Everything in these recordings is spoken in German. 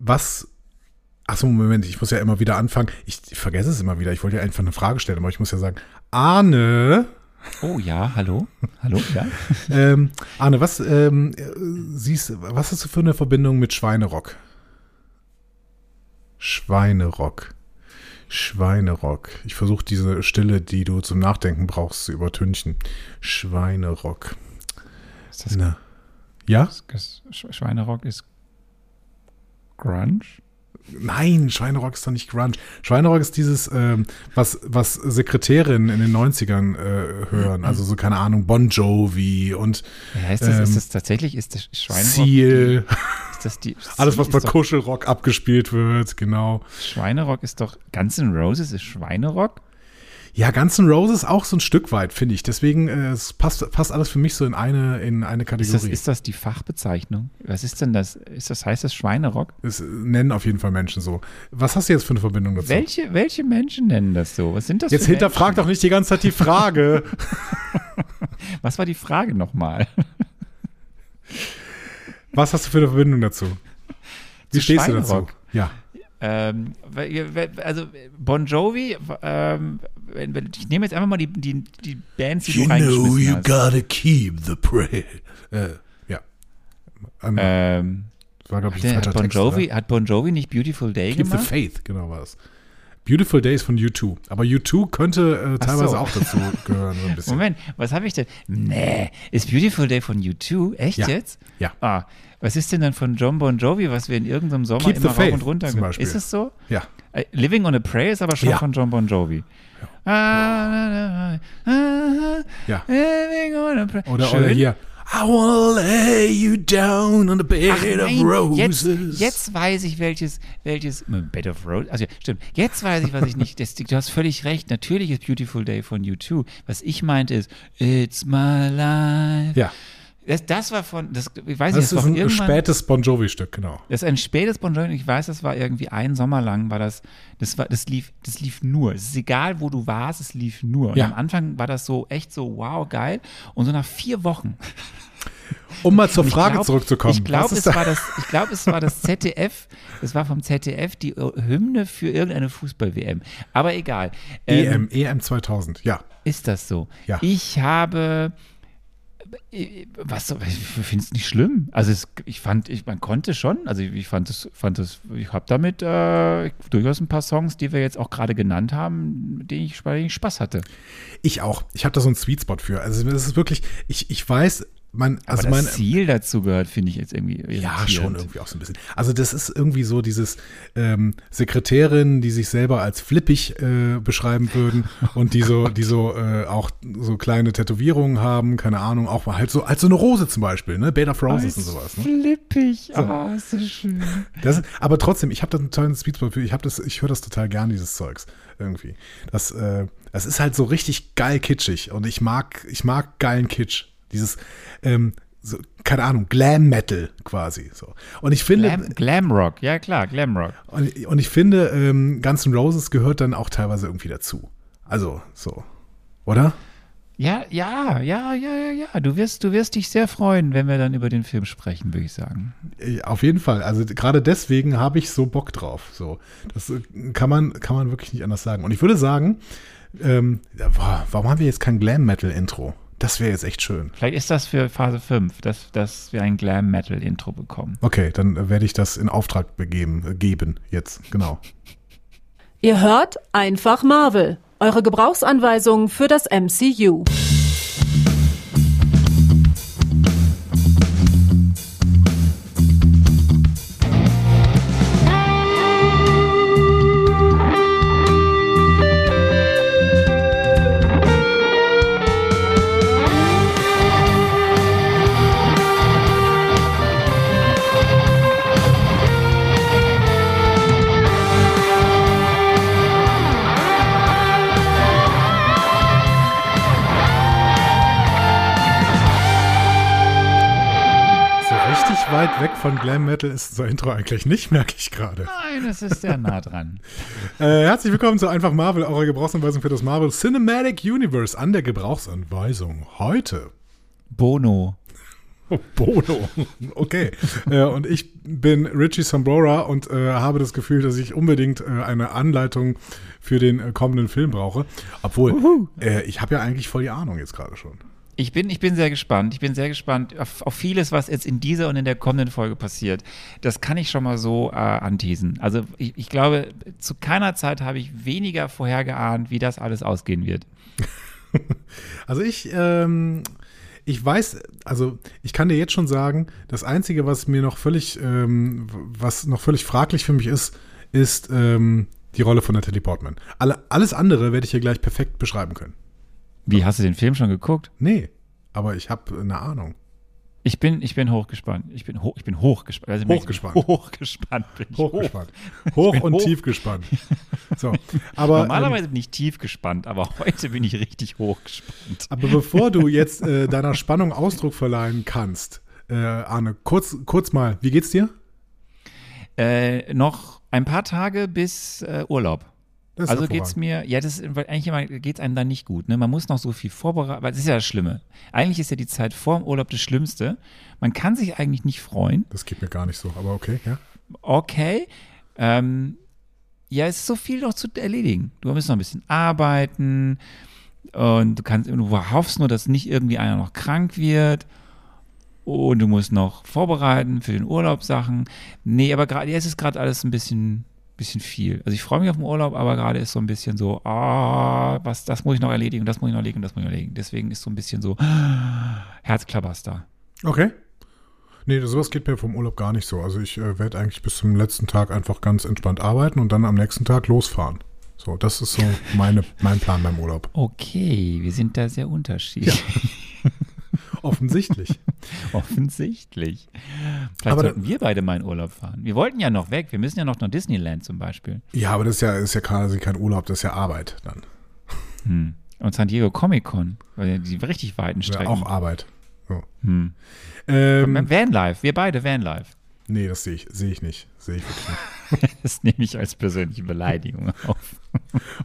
was. Achso, Moment, ich muss ja immer wieder anfangen. Ich, ich vergesse es immer wieder. Ich wollte ja einfach eine Frage stellen, aber ich muss ja sagen, Arne. Oh ja, hallo? Hallo, ja? ähm, Arne, was ähm, siehst, was hast du für eine Verbindung mit Schweinerock? Schweinerock. Schweinerock. Ich versuche diese Stille, die du zum Nachdenken brauchst, zu übertünchen. Schweinerock. Ist das, Na. Ja? das Schweinerock ist Grunge? Nein, Schweinerock ist doch nicht Grunge. Schweinerock ist dieses, ähm, was, was Sekretärinnen in den 90ern äh, hören. Also so, keine Ahnung, Bon Jovi und Ja, ist das, ist Ähm, das tatsächlich, ist das Schweinerock? Seal. Ist das die, Alles, was ist bei Kuschelrock abgespielt wird, genau. Schweinerock ist doch, Guns N' Roses ist Schweinerock? Ja, Guns N' Roses auch so ein Stück weit, finde ich. Deswegen äh, es passt, passt alles für mich so in eine, in eine Ist das, Kategorie. ist das die Fachbezeichnung? Was ist denn das? Ist das heißt das Schweinerock? Es nennen auf jeden Fall Menschen so. Was hast du jetzt für eine Verbindung dazu? Welche, welche Menschen nennen das so? Was sind das Jetzt hinterfrag doch nicht die ganze Zeit die Frage. Was war die Frage nochmal? Was hast du für eine Verbindung dazu? Wie Zu stehst du dazu? Ja. Ähm, also Bon Jovi, ähm, wenn- wenn- ich nehme jetzt einfach mal die, die, die Bands, die du reingeschmissen hast. gotta keep the prey. Äh, ja. Ähm, Ähm, das war, glaube ich, ein hat, bon Text. Jovi, oder? hat Bon Jovi nicht Beautiful Day Keep the gemacht? Faith, genau war es. Beautiful Days von U2. Aber U2 könnte äh, teilweise so. auch dazu gehören, so ein bisschen. Moment, was habe ich denn? Nee, ist Beautiful Day von U2? Echt Ja. jetzt? Ja. Ah, was ist denn dann von John Bon Jovi, was wir in irgendeinem Sommer Keep immer rauf und runter zum Beispiel. Ist es so? Ja. Äh, Living on a Prayer ist aber schon Ja. von John Bon Jovi. Ah, Ja. Living on a Prayer. Oder, Schön. oder hier. I wanna lay you down on a bed Ach of nein, roses. jetzt, jetzt weiß ich, welches, welches, Bed of Roses, also ja, stimmt, jetzt weiß ich, was ich nicht, das, du hast völlig recht, natürlich ist Beautiful Day von U2. Was ich meinte ist, It's my life. Ja. Das, das war von, das, ich weiß Das nicht, ist das war ein spätes Bon Jovi-Stück, genau. das ist ein spätes Bon Jovi, ich weiß, das war irgendwie ein Sommer lang, war das, das war, das lief, das lief nur. Es ist egal, wo du warst, es lief nur. Und Ja. am Anfang war das so, echt so, wow, geil. Und so nach vier Wochen Um mal zur Frage glaub- zurückzukommen. Ich glaube, es, ist da- war das, ich glaub, es war das ZDF, es war vom ZDF die äh, Hymne für irgendeine Fußball-WM. Aber egal. Ähm, EM, EM 2000, ja. Ist das so? Ja. Ich habe. Was, ich finde es nicht schlimm. Also es, ich fand, ich, man konnte schon, also ich fand es, fand es, ich habe damit äh, durchaus ein paar Songs, die wir jetzt auch gerade genannt haben, mit denen ich, bei denen ich Spaß hatte. Ich auch. Ich habe da so einen Sweet Spot für. Also das ist wirklich, ich, ich weiß, Aber also das mein, Ziel dazu gehört, finde ich jetzt irgendwie Ja, schon irgendwie auch so ein bisschen. Also das ist irgendwie so dieses ähm, Sekretärin, die sich selber als flippig äh, beschreiben würden und die so, die so äh, auch so kleine Tätowierungen haben, keine Ahnung, auch mal halt so als so eine Rose zum Beispiel, ne, Bed of Roses und sowas. Ne? Flippig, ah, ist das schön. Das, aber trotzdem, ich habe da einen tollen Speedspot für. Ich habe das, ich höre das total gern dieses Zeugs irgendwie. Das, äh, das ist halt so richtig geil kitschig und ich mag, ich mag geilen Kitsch. Dieses, ähm, so, keine Ahnung, Glam Metal quasi so. Und ich finde, Glam, Glamrock, ja klar, Glamrock. und, und ich finde, ähm, Guns N' Roses gehört dann auch teilweise irgendwie dazu. Also so, oder? Ja, ja, ja, ja, ja, ja. Du wirst, du wirst dich sehr freuen, wenn wir dann über den Film sprechen, würde ich sagen. Äh, Auf jeden Fall. Also gerade deswegen habe ich so Bock drauf. So, das äh, kann man, kann man wirklich nicht anders sagen. Und ich würde sagen, ähm, boah, warum haben wir jetzt kein Glam Metal Intro? Das wäre jetzt echt schön. Vielleicht ist das für Phase 5, dass, dass wir ein Glam-Metal-Intro bekommen. Okay, dann werde ich das in Auftrag begeben, äh, geben jetzt, genau. Ihr hört einfach Marvel. Eure Gebrauchsanweisung für das MCU. Weg von Glam Metal ist unser Intro eigentlich nicht, merke ich gerade. Nein, das ist sehr nah dran. Äh, herzlich willkommen zu Einfach Marvel, eurer Gebrauchsanweisung für das Marvel Cinematic Universe an der Gebrauchsanweisung heute. Bono. Oh, Bono. Okay. äh, und ich bin Richie Sambrora und äh, habe das Gefühl, dass ich unbedingt äh, eine Anleitung für den äh, kommenden Film brauche. Obwohl, äh, ich habe ja eigentlich voll die Ahnung jetzt gerade schon. Ich bin, ich bin sehr gespannt. Ich bin sehr gespannt auf, auf, vieles, was jetzt in dieser und in der kommenden Folge passiert. Das kann ich schon mal so äh, anteasen. Also ich, ich glaube, zu keiner Zeit habe ich weniger vorhergeahnt, wie das alles ausgehen wird. also ich, ähm, ich weiß, also ich kann dir jetzt schon sagen, das Einzige, was mir noch völlig, ähm, was noch völlig fraglich für mich ist, ist ähm, die Rolle von Natalie Portman. Alle, alles andere werde ich hier gleich perfekt beschreiben können. Wie, hast du den Film schon geguckt? Nee, aber ich habe eine Ahnung. Ich bin, ich bin hochgespannt. Ich bin, hoch, ich bin hochgespannt. Also hochgespannt. Hochgespannt bin ich. Hochgespannt. Hoch, hoch und hoch. tief gespannt. So, aber, Normalerweise ähm, bin ich tief gespannt, aber heute bin ich richtig hochgespannt. Aber bevor du jetzt äh, deiner Spannung Ausdruck verleihen kannst, äh, Arne, kurz, kurz mal, wie geht's dir? Äh, noch ein paar Tage bis äh, Urlaub also geht es mir, ja, das ist eigentlich immer, geht es einem dann nicht gut. Ne? Man muss noch so viel vorbereiten, weil das ist ja das Schlimme. Eigentlich ist ja die Zeit vor dem Urlaub das Schlimmste. Man kann sich eigentlich nicht freuen. Das geht mir gar nicht so, aber okay, ja. Okay. Ähm, ja, es ist so viel noch zu erledigen. Du musst noch ein bisschen arbeiten und du kannst, du hoffst nur, dass nicht irgendwie einer noch krank wird. Und du musst noch vorbereiten für den Urlaub Sachen. Nee, aber gerade, ja, es ist gerade alles ein bisschen bisschen viel. Also ich freue mich auf den Urlaub, aber gerade ist so ein bisschen so, ah, was, das muss ich noch erledigen, das muss ich noch erledigen, das muss ich noch erledigen. Deswegen ist so ein bisschen so Herzklabaster. Okay. Nee, sowas geht mir vom Urlaub gar nicht so. Also ich äh, werde eigentlich bis zum letzten Tag einfach ganz entspannt arbeiten und dann am nächsten Tag losfahren. So, das ist so meine, mein Plan beim Urlaub. Okay, wir sind da sehr unterschiedlich. Ja. Offensichtlich. Offensichtlich. Vielleicht aber sollten wir beide mal in Urlaub fahren. Wir wollten ja noch weg. Wir müssen ja noch nach Disneyland zum Beispiel. Ja, aber das ist ja, ist ja quasi kein Urlaub, das ist ja Arbeit dann. Hm. Und San Diego Comic Con, die richtig weiten Strecken. Ja, auch Arbeit. So. Hm. Ähm, Vanlife, wir beide Vanlife. Nee, das sehe ich, sehe ich nicht. Sehe ich wirklich nicht. das nehme ich als persönliche Beleidigung auf.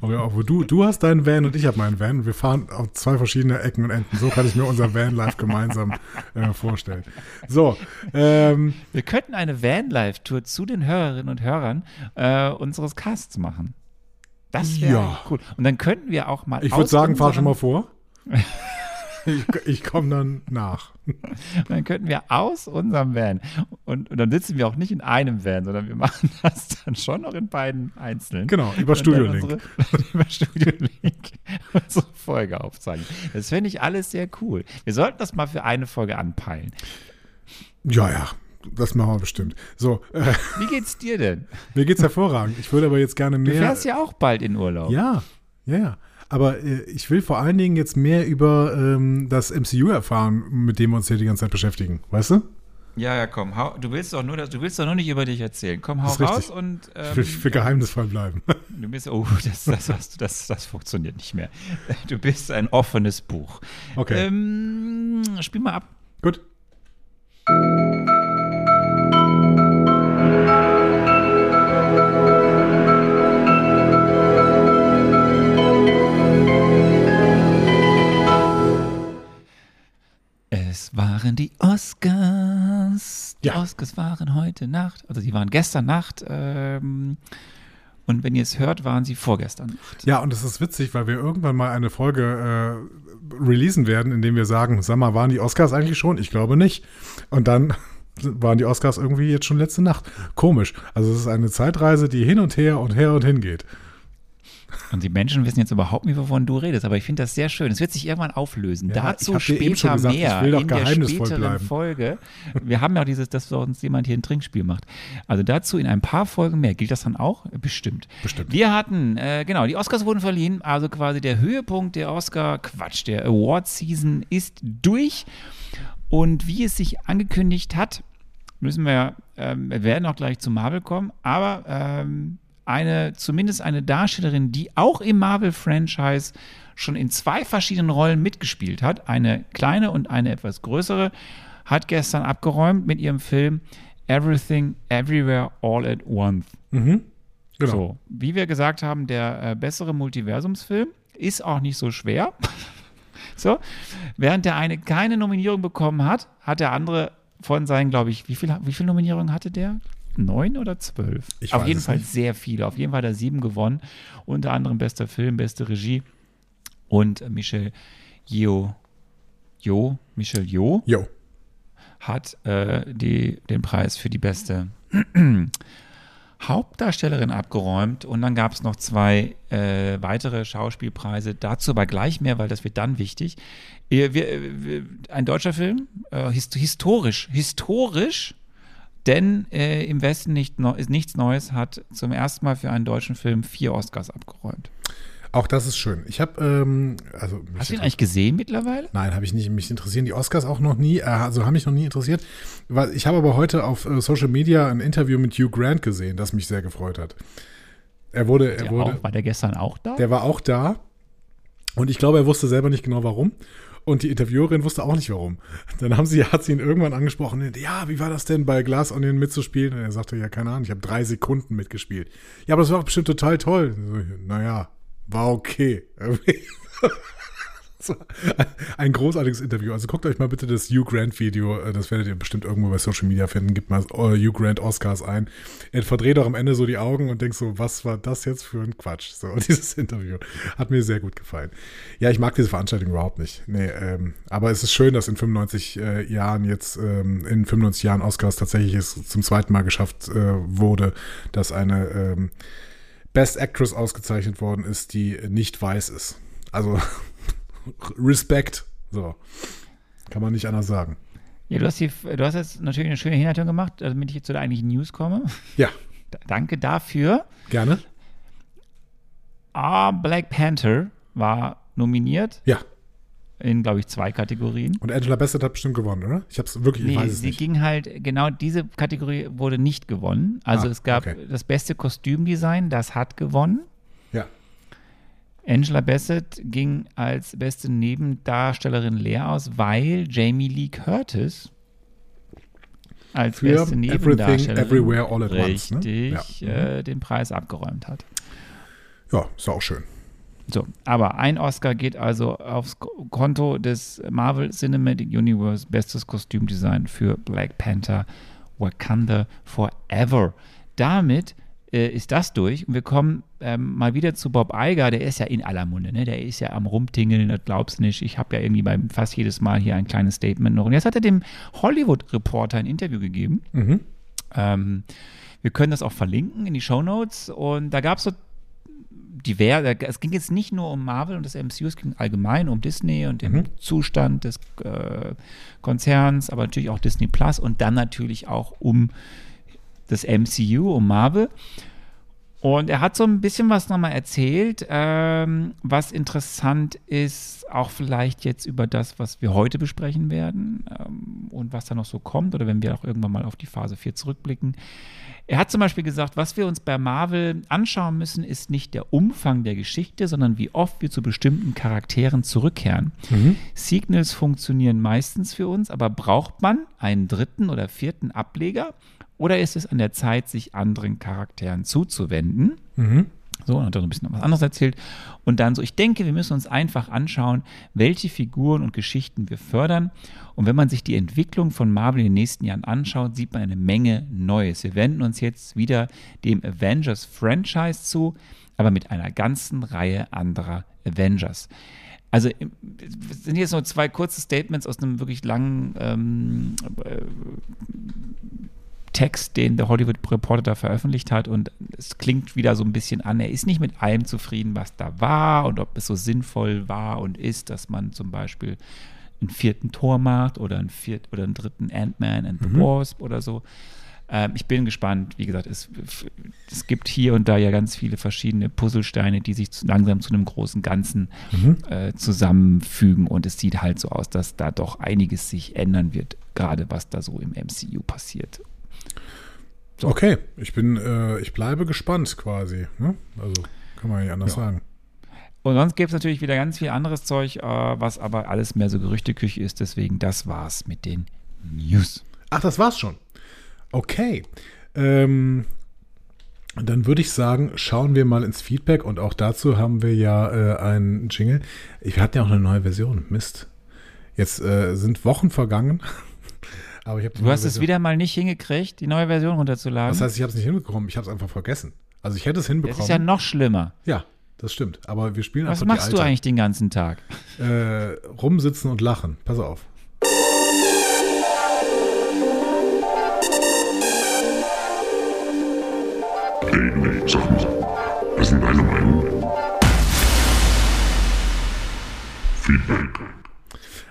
Aber auch, du, du hast deinen Van und ich habe meinen Van. Wir fahren auf zwei verschiedene Ecken und Enden. So kann ich mir unser Vanlife gemeinsam äh, vorstellen. So. Ähm, Wir könnten eine Vanlife-Tour zu den Hörerinnen und Hörern äh, unseres Casts machen. Das wäre ja. cool. Und dann könnten wir auch mal. Ich würde sagen, fahr schon mal vor. ich, ich komme dann nach. dann könnten wir aus unserem Van und, und, dann sitzen wir auch nicht in einem Van, sondern wir machen das dann schon noch in beiden einzelnen. Genau, über Studio Link. über Studio Link unsere Folge aufzeigen. Das fände ich alles sehr cool. Wir sollten das mal für eine Folge anpeilen. Ja, ja, das machen wir bestimmt. So. Äh, Wie geht's dir denn? Mir geht's hervorragend. Ich würde aber jetzt gerne mehr. Du fährst ja auch bald in Urlaub. Ja, ja, ja. Aber äh, ich will vor allen Dingen jetzt mehr über ähm, das MCU erfahren, mit dem wir uns hier die ganze Zeit beschäftigen. Weißt du? Ja, ja, komm. Hau, du willst doch nur, du willst doch nur nicht über dich erzählen. Komm, hau raus und. Ähm, ich, will, ich will geheimnisvoll bleiben. Du bist, oh, das, das, das, das, das funktioniert nicht mehr. Du bist ein offenes Buch. Okay. Ähm, spiel mal ab. Gut. Es waren die Oscars. Die ja. Oscars waren heute Nacht, also die waren gestern Nacht. Ähm, und wenn ihr es hört, waren sie vorgestern Nacht. Ja, und es ist witzig, weil wir irgendwann mal eine Folge äh, releasen werden, in dem wir sagen, sag mal, waren die Oscars eigentlich schon? Ich glaube nicht. Und dann waren die Oscars irgendwie jetzt schon letzte Nacht. Komisch. Also es ist eine Zeitreise, die hin und her und her und hin geht. Und die Menschen wissen jetzt überhaupt nicht, wovon du redest, aber ich finde das sehr schön. Es wird sich irgendwann auflösen. Ja, Dazu später gesagt, mehr in der späteren bleiben. Folge. Wir haben ja auch dieses, dass uns jemand hier ein Trinkspiel macht. Also dazu in ein paar Folgen mehr. Gilt das dann auch? Bestimmt. Bestimmt. Wir hatten, äh, genau, die Oscars wurden verliehen. Also quasi der Höhepunkt der Oscar, Quatsch, der Award-Season ist durch. Und wie es sich angekündigt hat, müssen wir, ähm, wir werden auch gleich zu Marvel kommen, aber ähm, eine, zumindest eine Darstellerin, die auch im Marvel-Franchise schon in zwei verschiedenen Rollen mitgespielt hat, eine kleine und eine etwas größere, hat gestern abgeräumt mit ihrem Film Everything, Everywhere, All at Once. Mhm. Genau. So, wie wir gesagt haben, der äh, bessere Multiversumsfilm ist auch nicht so schwer. So, während der eine keine Nominierung bekommen hat, hat der andere von seinen, glaube ich, wie viele wie viel Nominierungen hatte der? Neun oder zwölf? Ich Auf jeden Fall nicht. sehr viele. Auf jeden Fall hat er sieben gewonnen. Unter anderem bester Film, beste Regie und äh, Michel Yeoh, Jo, Michel Yeoh Jo. hat äh, die, den Preis für die beste Hauptdarstellerin abgeräumt und dann gab es noch zwei äh, weitere Schauspielpreise. Dazu aber gleich mehr, weil das wird dann wichtig. Wir, wir, wir, ein deutscher Film, äh, hist historisch, historisch, denn äh, im Westen nicht, ist nichts Neues, hat zum ersten Mal für einen deutschen Film vier Oscars abgeräumt. Auch das ist schön. Ich habe, ähm, also. Hast du ihn eigentlich gesehen mittlerweile? Nein, habe ich nicht. Mich interessieren die Oscars auch noch nie. Äh, also haben mich noch nie interessiert. Ich habe aber heute auf äh, Social Media ein Interview mit Hugh Grant gesehen, das mich sehr gefreut hat. Er wurde, er Der wurde, auch, war der gestern auch da? der war auch da. Und ich glaube, er wusste selber nicht genau warum. Und die Interviewerin wusste auch nicht warum. Dann haben sie, hat sie ihn irgendwann angesprochen, ja, wie war das denn bei Glass Onion mitzuspielen? Und er sagte, ja, keine Ahnung, ich habe drei Sekunden mitgespielt. Ja, aber das war bestimmt total toll. So, naja, war okay. Ein großartiges Interview. Also guckt euch mal bitte das Hugh Grant Video, äh, das werdet ihr bestimmt irgendwo bei Social Media finden. Gebt mal äh, Hugh Grant Oscars ein. Er verdreht auch am Ende so die Augen und denkt so, was war das jetzt für ein Quatsch? So, dieses Interview hat mir sehr gut gefallen. Ja, ich mag diese Veranstaltung überhaupt nicht. Nee, ähm, aber es ist schön, dass in 95 äh, Jahren jetzt, ähm, in 95 Jahren Oscars tatsächlich es zum zweiten Mal geschafft äh, wurde, dass eine ähm, Best Actress ausgezeichnet worden ist, die nicht weiß ist. Also Respekt. So. Kann man nicht anders sagen. Ja, du hast, die, du hast jetzt natürlich eine schöne Hinleitung gemacht, damit ich jetzt zu der eigentlichen News komme. Ja, Danke dafür. gerne. Ah, Black Panther war nominiert Ja. in, glaube ich, zwei Kategorien. Und Angela Bassett hat bestimmt gewonnen, oder? Ich hab's wirklich, ich Nee, weiß es sie nicht. ging halt, genau diese Kategorie wurde nicht gewonnen. Also Ah, es gab okay. das beste Kostümdesign, das hat gewonnen. Angela Bassett ging als beste Nebendarstellerin leer aus, weil Jamie Lee Curtis als Für beste Nebendarstellerin Everywhere, All at Once, ne? richtig Ja. Mhm. äh, den Preis abgeräumt hat. Ja, ist auch schön. So, aber ein Oscar geht also aufs Ko- Konto des Marvel Cinematic Universe Bestes Kostümdesign für Black Panther Wakanda Forever. Damit äh, ist das durch und wir kommen ähm, mal wieder zu Bob Iger, der ist ja in aller Munde, ne? der ist ja am Rumtingeln, das glaubst nicht. Ich habe ja irgendwie beim fast jedes Mal hier ein kleines Statement noch. Und jetzt hat er dem Hollywood Reporter ein Interview gegeben. Mhm. Ähm, wir können das auch verlinken in die Show Notes und da gab es so diverse, es ging jetzt nicht nur um Marvel und das MCU, es ging allgemein um Disney und den Mhm. Zustand des äh, Konzerns, aber natürlich auch Disney Plus und dann natürlich auch um das MCU, um Marvel. Und er hat so ein bisschen was nochmal erzählt, ähm, was interessant ist, auch vielleicht jetzt über das, was wir heute besprechen werden ähm, und was da noch so kommt oder wenn wir auch irgendwann mal auf die Phase 4 zurückblicken. Er hat zum Beispiel gesagt, was wir uns bei Marvel anschauen müssen, ist nicht der Umfang der Geschichte, sondern wie oft wir zu bestimmten Charakteren zurückkehren. Signals funktionieren meistens für uns, aber braucht man einen dritten oder vierten Ableger oder ist es an der Zeit, sich anderen Charakteren zuzuwenden? Mhm. So, und hat er so ein bisschen was anderes erzählt. Und dann so, ich denke, wir müssen uns einfach anschauen, welche Figuren und Geschichten wir fördern. Und wenn man sich die Entwicklung von Marvel in den nächsten Jahren anschaut, sieht man eine Menge Neues. Wir wenden uns jetzt wieder dem Avengers-Franchise zu, aber mit einer ganzen Reihe anderer Avengers. Also sind jetzt nur zwei kurze Statements aus einem wirklich langen ähm, äh, Text, den der Hollywood Reporter da veröffentlicht hat und es klingt wieder so ein bisschen an, er ist nicht mit allem zufrieden, was da war und ob es so sinnvoll war und ist, dass man zum Beispiel einen vierten Tor macht oder einen, viert, oder einen dritten Ant-Man and the Wasp oder so. Ähm, ich bin gespannt. Wie gesagt, es, es gibt hier und da ja ganz viele verschiedene Puzzlesteine, die sich zu, langsam zu einem großen Ganzen äh, zusammenfügen und es sieht halt so aus, dass da doch einiges sich ändern wird, gerade was da so im MCU passiert. So. Okay, ich bin, äh, ich bleibe gespannt quasi. Ne? Also kann man nicht anders Ja. sagen. Und sonst gibt es natürlich wieder ganz viel anderes Zeug, äh, was aber alles mehr so Gerüchteküche ist. Deswegen, das war's mit den News. Ach, das war's schon. Okay. Ähm, dann würde ich sagen, schauen wir mal ins Feedback und auch dazu haben wir ja äh, einen Jingle. Wir hatten ja auch eine neue Version. Mist. Jetzt äh, sind Wochen vergangen. Aber ich du hast es wieder mal nicht hingekriegt, die neue Version runterzuladen. Das heißt, ich habe es nicht hinbekommen. Ich habe es einfach vergessen. Also ich hätte es hinbekommen. Das ist ja noch schlimmer. Ja, das stimmt. Aber wir spielen Was machst du eigentlich den ganzen Tag? Äh, rumsitzen und lachen. Pass auf. Hey, sag mal, was ist denn deine Meinung? Feedback.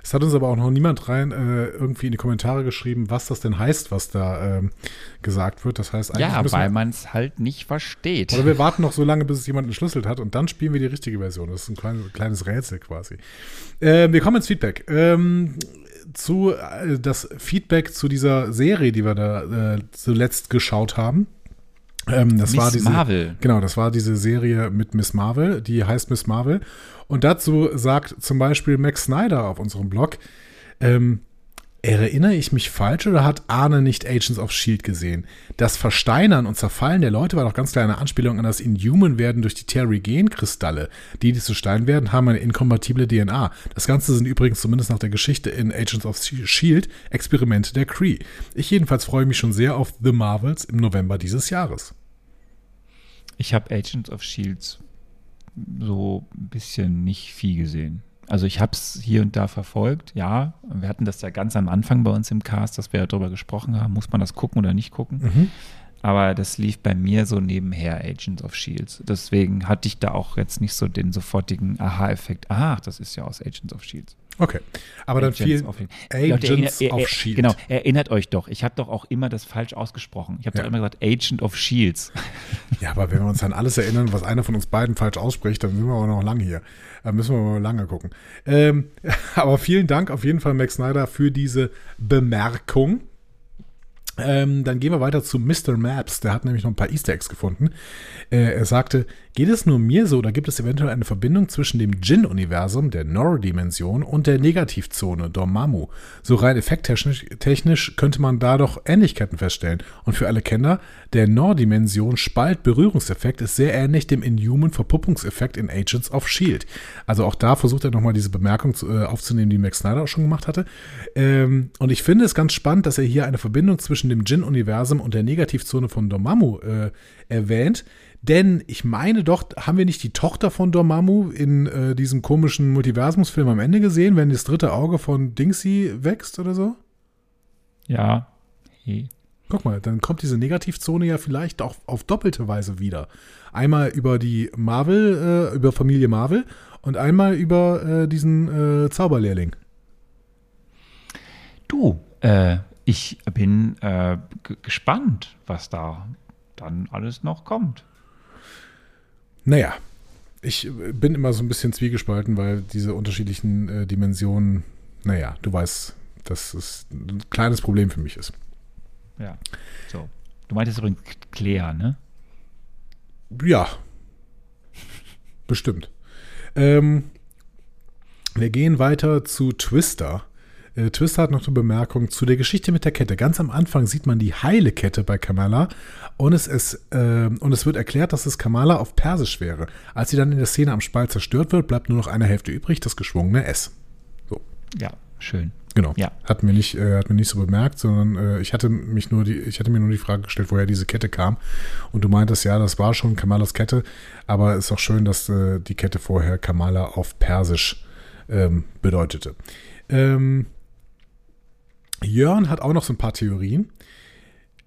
Es hat uns aber auch noch niemand rein äh, irgendwie in die Kommentare geschrieben, was das denn heißt, was da ähm, gesagt wird. Das heißt eigentlich. Ja, weil man es halt nicht versteht. Oder wir warten noch so lange, bis es jemand entschlüsselt hat und dann spielen wir die richtige Version. Das ist ein kleines, kleines Rätsel quasi. Äh, wir kommen ins Feedback. Ähm, zu äh, das Feedback zu dieser Serie, die wir da äh, zuletzt geschaut haben. Ähm, das Miss war diese, Marvel. Genau, das war diese Serie mit Miss Marvel, die heißt Miss Marvel. Und dazu sagt zum Beispiel Max Snyder auf unserem Blog, ähm, Erinnere ich mich falsch oder hat Arne nicht Agents of Shield gesehen? Das Versteinern und Zerfallen der Leute war doch ganz klar eine Anspielung an das Inhuman-Werden durch die Terrigen-Kristalle. Die, die zu Stein werden, haben eine inkompatible DNA. Das Ganze sind übrigens zumindest nach der Geschichte in Agents of Shield Experimente der Kree. Ich jedenfalls freue mich schon sehr auf The Marvels im November dieses Jahres. Ich habe Agents of Shields so ein bisschen nicht viel gesehen. Also ich habe es hier und da verfolgt, ja. Wir hatten das ja ganz am Anfang bei uns im Cast, dass wir darüber gesprochen haben, muss man das gucken oder nicht gucken. Mhm. Aber das lief bei mir so nebenher, Agents of Shields. Deswegen hatte ich da auch jetzt nicht so den sofortigen Aha-Effekt. Ach, das ist ja aus Agents of Shields. Okay, aber dann viel of, Agents Leute, of Shield. Genau, erinnert euch doch. Ich habe doch auch immer das falsch ausgesprochen. Ich habe ja. doch immer gesagt Agent of Shields. Ja, aber wenn wir uns an alles erinnern, was einer von uns beiden falsch ausspricht, dann sind wir aber noch lange hier. Da müssen wir mal lange gucken. Ähm, aber vielen Dank auf jeden Fall, Max Snyder, für diese Bemerkung. Ähm, dann gehen wir weiter zu Mr. Maps. Der hat nämlich noch ein paar Easter Eggs gefunden. Äh, er sagte, geht es nur mir so oder gibt es eventuell eine Verbindung zwischen dem Jin-Universum, der Nor-Dimension und der Negativzone, Dormammu? So rein effekttechnisch technisch könnte man da doch Ähnlichkeiten feststellen. Und für alle Kenner, der Nor-Dimension Spalt-Berührungseffekt ist sehr ähnlich dem Inhuman-Verpuppungseffekt in Agents of S.H.I.E.L.D. Also auch da versucht er nochmal diese Bemerkung zu, äh, aufzunehmen, die Max Snyder auch schon gemacht hatte. Ähm, und ich finde es ganz spannend, dass er hier eine Verbindung zwischen dem Jin-Universum und der Negativzone von Dormammu äh, erwähnt. Denn ich meine doch, haben wir nicht die Tochter von Dormammu in äh, diesem komischen Multiversumsfilm am Ende gesehen, wenn das dritte Auge von Dingsy wächst oder so? Ja. Hey. Guck mal, dann kommt diese Negativzone ja vielleicht auch auf doppelte Weise wieder. Einmal über die Marvel, äh, über Familie Marvel und einmal über äh, diesen äh, Zauberlehrling. Du, äh, ich bin äh, gespannt, was da dann alles noch kommt. Naja, ich bin immer so ein bisschen zwiegespalten, weil diese unterschiedlichen äh, Dimensionen, naja, du weißt, dass es ein kleines Problem für mich ist. Ja, so. Du meintest übrigens Claire, ne? Ja, bestimmt. Ähm, wir gehen weiter zu Twister. Äh, Twister hat noch eine Bemerkung zu der Geschichte mit der Kette. Ganz am Anfang sieht man die heile Kette bei Kamala und es, ist, äh, und es wird erklärt, dass es Kamala auf Persisch wäre. Als sie dann in der Szene am Spalt zerstört wird, bleibt nur noch eine Hälfte übrig, das geschwungene S. So. Ja, schön. Genau. Ja. Hat mir nicht, äh, hat mir nicht so bemerkt, sondern äh, ich hatte mich nur die, ich hatte mir nur die Frage gestellt, woher diese Kette kam. Und du meintest, ja, das war schon Kamalas Kette, aber es ist auch schön, dass äh, die Kette vorher Kamala auf Persisch ähm, bedeutete. Ähm, Jörn hat auch noch so ein paar Theorien.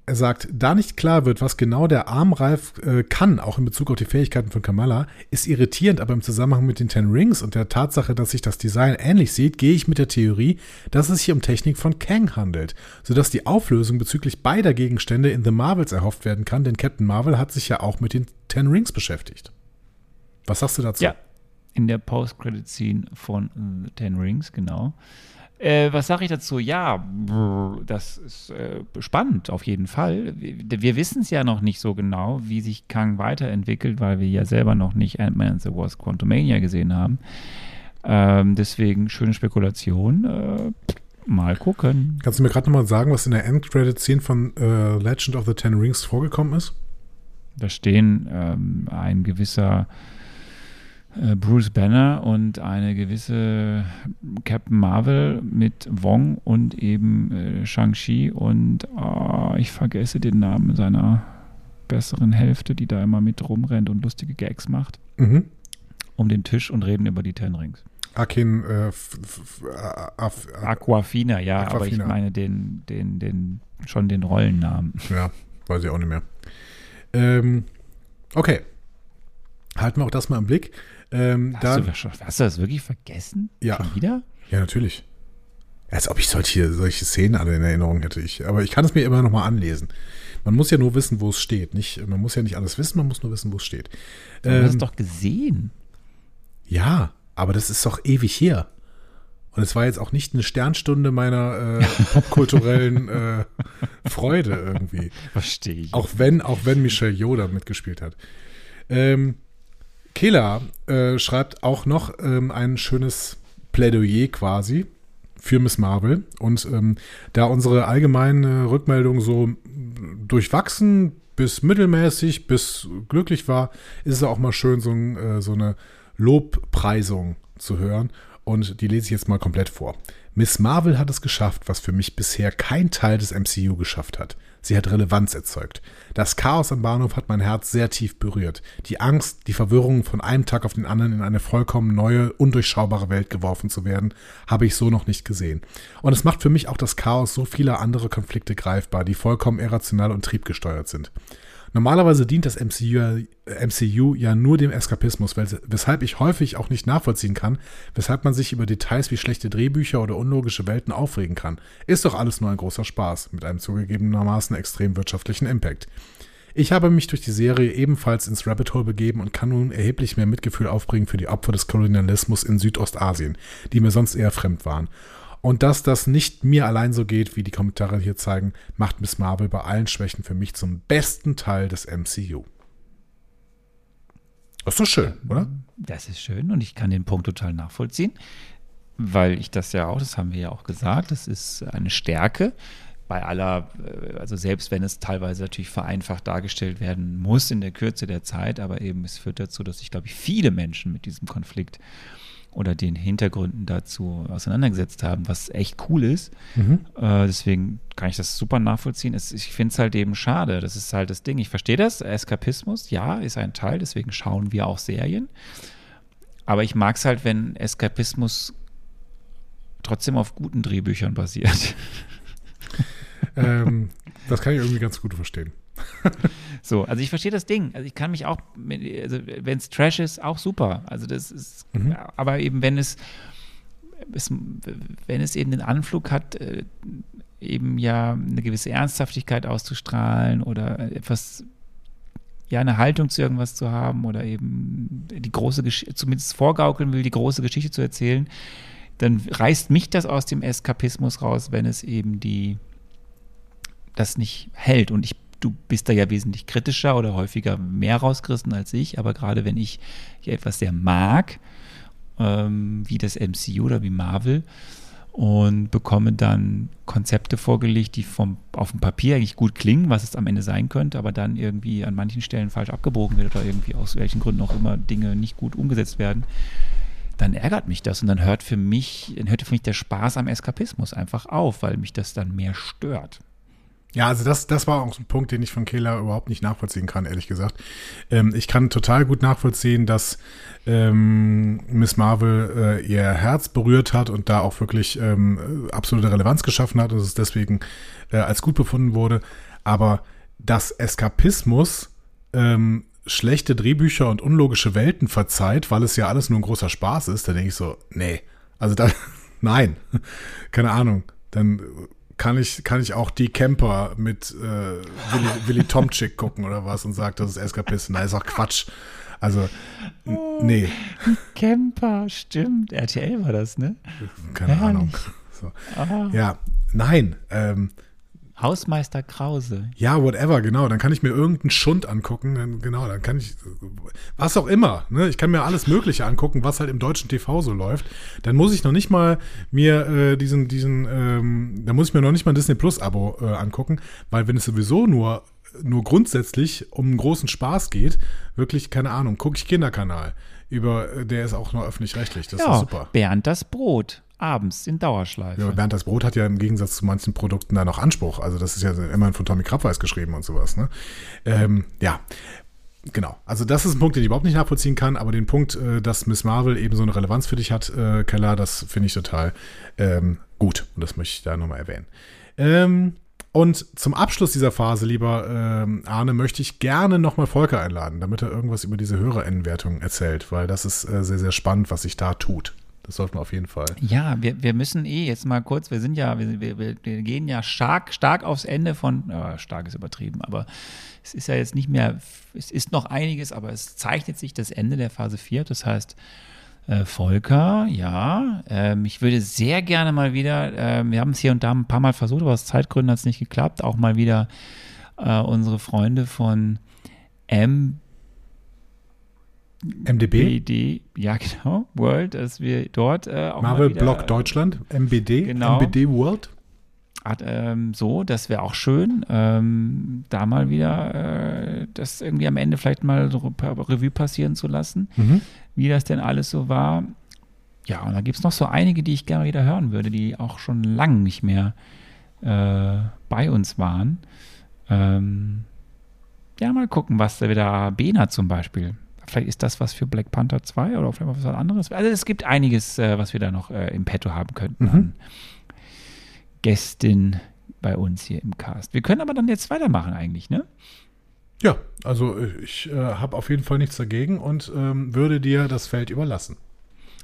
Er sagt, da nicht klar wird, was genau der Armreif äh, kann, auch in Bezug auf die Fähigkeiten von Kamala, ist irritierend, aber im Zusammenhang mit den Ten Rings und der Tatsache, dass sich das Design ähnlich sieht, gehe ich mit der Theorie, dass es sich um Technik von Kang handelt, sodass die Auflösung bezüglich beider Gegenstände in The Marvels erhofft werden kann, denn Captain Marvel hat sich ja auch mit den Ten Rings beschäftigt. Was sagst du dazu? Ja, in der Post-Credit-Scene von The Ten Rings, genau. Äh, was sage ich dazu? Ja, das ist äh, spannend auf jeden Fall. Wir, wir wissen es ja noch nicht so genau, wie sich Kang weiterentwickelt, weil wir ja selber noch nicht Ant-Man and the Wasp Quantumania gesehen haben. Ähm, deswegen schöne Spekulation. Äh, mal gucken. Kannst du mir gerade nochmal sagen, was in der End-Credit-Scene von äh, Legend of the Ten Rings vorgekommen ist? Da stehen ähm, ein gewisser Bruce Banner und eine gewisse Captain Marvel mit Wong und eben äh, Shang-Chi und oh, ich vergesse den Namen seiner besseren Hälfte, die da immer mit rumrennt und lustige Gags macht, Mhm. um den Tisch und reden über die Ten Rings. Akin, äh, äh, äh, Aquafina, ja, aber ich Aquafina. meine den, den, den, schon den Rollennamen. ja, weiß ich auch nicht mehr. Ähm, okay. Halten wir auch das mal im Blick. Ähm, Hast, dann, du, das schon- hast du das wirklich vergessen? Ja. Schon wieder? ja, natürlich. Als ob ich solche, solche Szenen alle in Erinnerung hätte. Ich, aber ich kann es mir immer noch mal anlesen. Man muss ja nur wissen, wo es steht. Nicht, man muss ja nicht alles wissen, man muss nur wissen, wo es steht. Du hast es Ähm, doch gesehen. Ja, aber das ist doch ewig her. Und es war jetzt auch nicht eine Sternstunde meiner äh, popkulturellen äh, Freude irgendwie. Verstehe ich. Auch wenn, auch wenn Michelle Yoda mitgespielt hat. Ähm, Kela äh, schreibt auch noch ähm, ein schönes Plädoyer quasi für Miss Marvel. Und ähm, da unsere allgemeine Rückmeldung so durchwachsen bis mittelmäßig bis glücklich war, ist es auch mal schön, so, äh, so eine Lobpreisung zu hören. Und die lese ich jetzt mal komplett vor. Miss Marvel hat es geschafft, was für mich bisher kein Teil des MCU geschafft hat. Sie hat Relevanz erzeugt. Das Chaos am Bahnhof hat mein Herz sehr tief berührt. Die Angst, die Verwirrung von einem Tag auf den anderen in eine vollkommen neue, undurchschaubare Welt geworfen zu werden, habe ich so noch nicht gesehen. Und es macht für mich auch das Chaos so vieler anderer Konflikte greifbar, die vollkommen irrational und triebgesteuert sind. Normalerweise dient das MCU, ja- äh, MCU ja nur dem Eskapismus, wes- weshalb ich häufig auch nicht nachvollziehen kann, weshalb man sich über Details wie schlechte Drehbücher oder unlogische Welten aufregen kann. Ist doch alles nur ein großer Spaß, mit einem zugegebenermaßen extrem wirtschaftlichen Impact. Ich habe mich durch die Serie ebenfalls ins Rabbit Hole begeben und kann nun erheblich mehr Mitgefühl aufbringen für die Opfer des Kolonialismus in Südostasien, die mir sonst eher fremd waren. Und dass das nicht mir allein so geht, wie die Kommentare hier zeigen, macht Miss Marvel bei allen Schwächen für mich zum besten Teil des MCU. Das ist doch schön, oder? Das ist schön und ich kann den Punkt total nachvollziehen, weil ich das ja auch, das haben wir ja auch gesagt, das ist eine Stärke bei aller, äh, also selbst wenn es teilweise natürlich vereinfacht dargestellt werden muss in der Kürze der Zeit, aber eben es führt dazu, dass sich, glaube ich, viele Menschen mit diesem Konflikt oder den Hintergründen dazu auseinandergesetzt haben, was echt cool ist. Äh, deswegen kann ich das super nachvollziehen. Es, ich finde es halt eben schade. Das ist halt das Ding. Ich verstehe das. Eskapismus, ja, ist ein Teil. Deswegen schauen wir auch Serien. Aber ich mag es halt, wenn Eskapismus trotzdem auf guten Drehbüchern basiert. ähm, das kann ich irgendwie ganz gut verstehen. So, also ich verstehe das Ding. Also ich kann mich auch, also wenn es Trash ist, auch super. Also das ist, aber eben wenn es, es, wenn es eben den Anflug hat, äh, eben ja eine gewisse Ernsthaftigkeit auszustrahlen oder etwas, ja, eine Haltung zu irgendwas zu haben oder eben die große Geschichte, zumindest vorgaukeln will, die große Geschichte zu erzählen, dann reißt mich das aus dem Eskapismus raus, wenn es eben die das nicht hält. Und ich, du bist da ja wesentlich kritischer oder häufiger mehr rausgerissen als ich, aber gerade wenn ich hier etwas sehr mag, ähm, wie das MCU oder wie Marvel, und bekomme dann Konzepte vorgelegt, die vom, auf dem Papier eigentlich gut klingen, was es am Ende sein könnte, aber dann irgendwie an manchen Stellen falsch abgebogen wird oder irgendwie aus welchen Gründen auch immer Dinge nicht gut umgesetzt werden, dann ärgert mich das und dann hört für mich, dann hört für mich der Spaß am Eskapismus einfach auf, weil mich das dann mehr stört. Ja, also das, das war auch ein Punkt, den ich von Kehler überhaupt nicht nachvollziehen kann, ehrlich gesagt. Ähm, ich kann total gut nachvollziehen, dass ähm, Miss Marvel äh, ihr Herz berührt hat und da auch wirklich ähm, absolute Relevanz geschaffen hat und es deswegen äh, als gut befunden wurde. Aber dass Eskapismus ähm, schlechte Drehbücher und unlogische Welten verzeiht, weil es ja alles nur ein großer Spaß ist, da denke ich so, nee, also da, nein, keine Ahnung, dann kann ich, kann ich auch die Camper mit äh, Willy, Willy Tomczyk gucken oder was und sagt, das ist Eskapisten. Na, ist auch Quatsch. Also, n- nee, Camper, stimmt. RTL war das, ne? keine Herrlich. Ahnung. So. Ah. Ja, nein, ähm, Hausmeister Krause. Ja, whatever, genau. Dann kann ich mir irgendeinen Schund angucken. Dann, genau, dann kann ich, was auch immer. Ne? Ich kann mir alles Mögliche angucken, was halt im deutschen TV so läuft. Dann muss ich noch nicht mal mir äh, diesen, diesen, ähm, dann muss ich mir noch nicht mal ein Disney Plus Abo äh, angucken, weil wenn es sowieso nur nur grundsätzlich um einen großen Spaß geht, wirklich, keine Ahnung, gucke ich Kinderkanal. Über, der ist auch nur öffentlich-rechtlich. Das ist ja, super. Bernd das Brot. Abends in Dauerschleife. Ja, Bernd das Brot hat ja im Gegensatz zu manchen Produkten da noch Anspruch. Also das ist ja immerhin von Tommy Krabweis geschrieben und sowas. Ne? Ähm, ja, genau. Also das ist ein Punkt, den ich überhaupt nicht nachvollziehen kann. Aber den Punkt, äh, dass Miss Marvel eben so eine Relevanz für dich hat, äh, Keller, das finde ich total ähm, gut. Und das möchte ich da nochmal erwähnen. Ähm, und zum Abschluss dieser Phase, lieber ähm, Arne, möchte ich gerne nochmal Volker einladen, damit er irgendwas über diese Hörerinnenwertung erzählt, weil das ist äh, sehr, sehr spannend, was sich da tut. Das sollte man auf jeden Fall. Ja, wir, wir müssen eh jetzt mal kurz, wir sind ja, wir, wir, wir gehen ja stark, stark aufs Ende von, äh, stark ist übertrieben, aber es ist ja jetzt nicht mehr, es ist noch einiges, aber es zeichnet sich das Ende der Phase 4. Das heißt, äh, Volker, ja, ähm, ich würde sehr gerne mal wieder, äh, wir haben es hier und da ein paar Mal versucht, aber aus Zeitgründen hat es nicht geklappt, auch mal wieder äh, unsere Freunde von M MDB? BD, ja genau, World, dass wir dort äh, auch Marvel wieder, Block Deutschland, MBD, Genau. MBD World. hat, ähm, so, das wäre auch schön, ähm, da mal wieder äh, das irgendwie am Ende vielleicht mal so Revue passieren zu lassen, Mhm. wie das denn alles so war. Ja, und da gibt es noch so einige, die ich gerne wieder hören würde, die auch schon lange nicht mehr äh, bei uns waren. Ähm, ja, mal gucken, was da wieder Bena zum Beispiel. Vielleicht ist das was für Black Panther 2 oder vielleicht was anderes. Also es gibt einiges, äh, was wir da noch äh, im Petto haben könnten Mhm. an Gästin bei uns hier im Cast. Wir können aber dann jetzt weitermachen eigentlich, ne? Ja, also äh, ich äh, habe auf jeden Fall nichts dagegen und ähm, würde dir das Feld überlassen.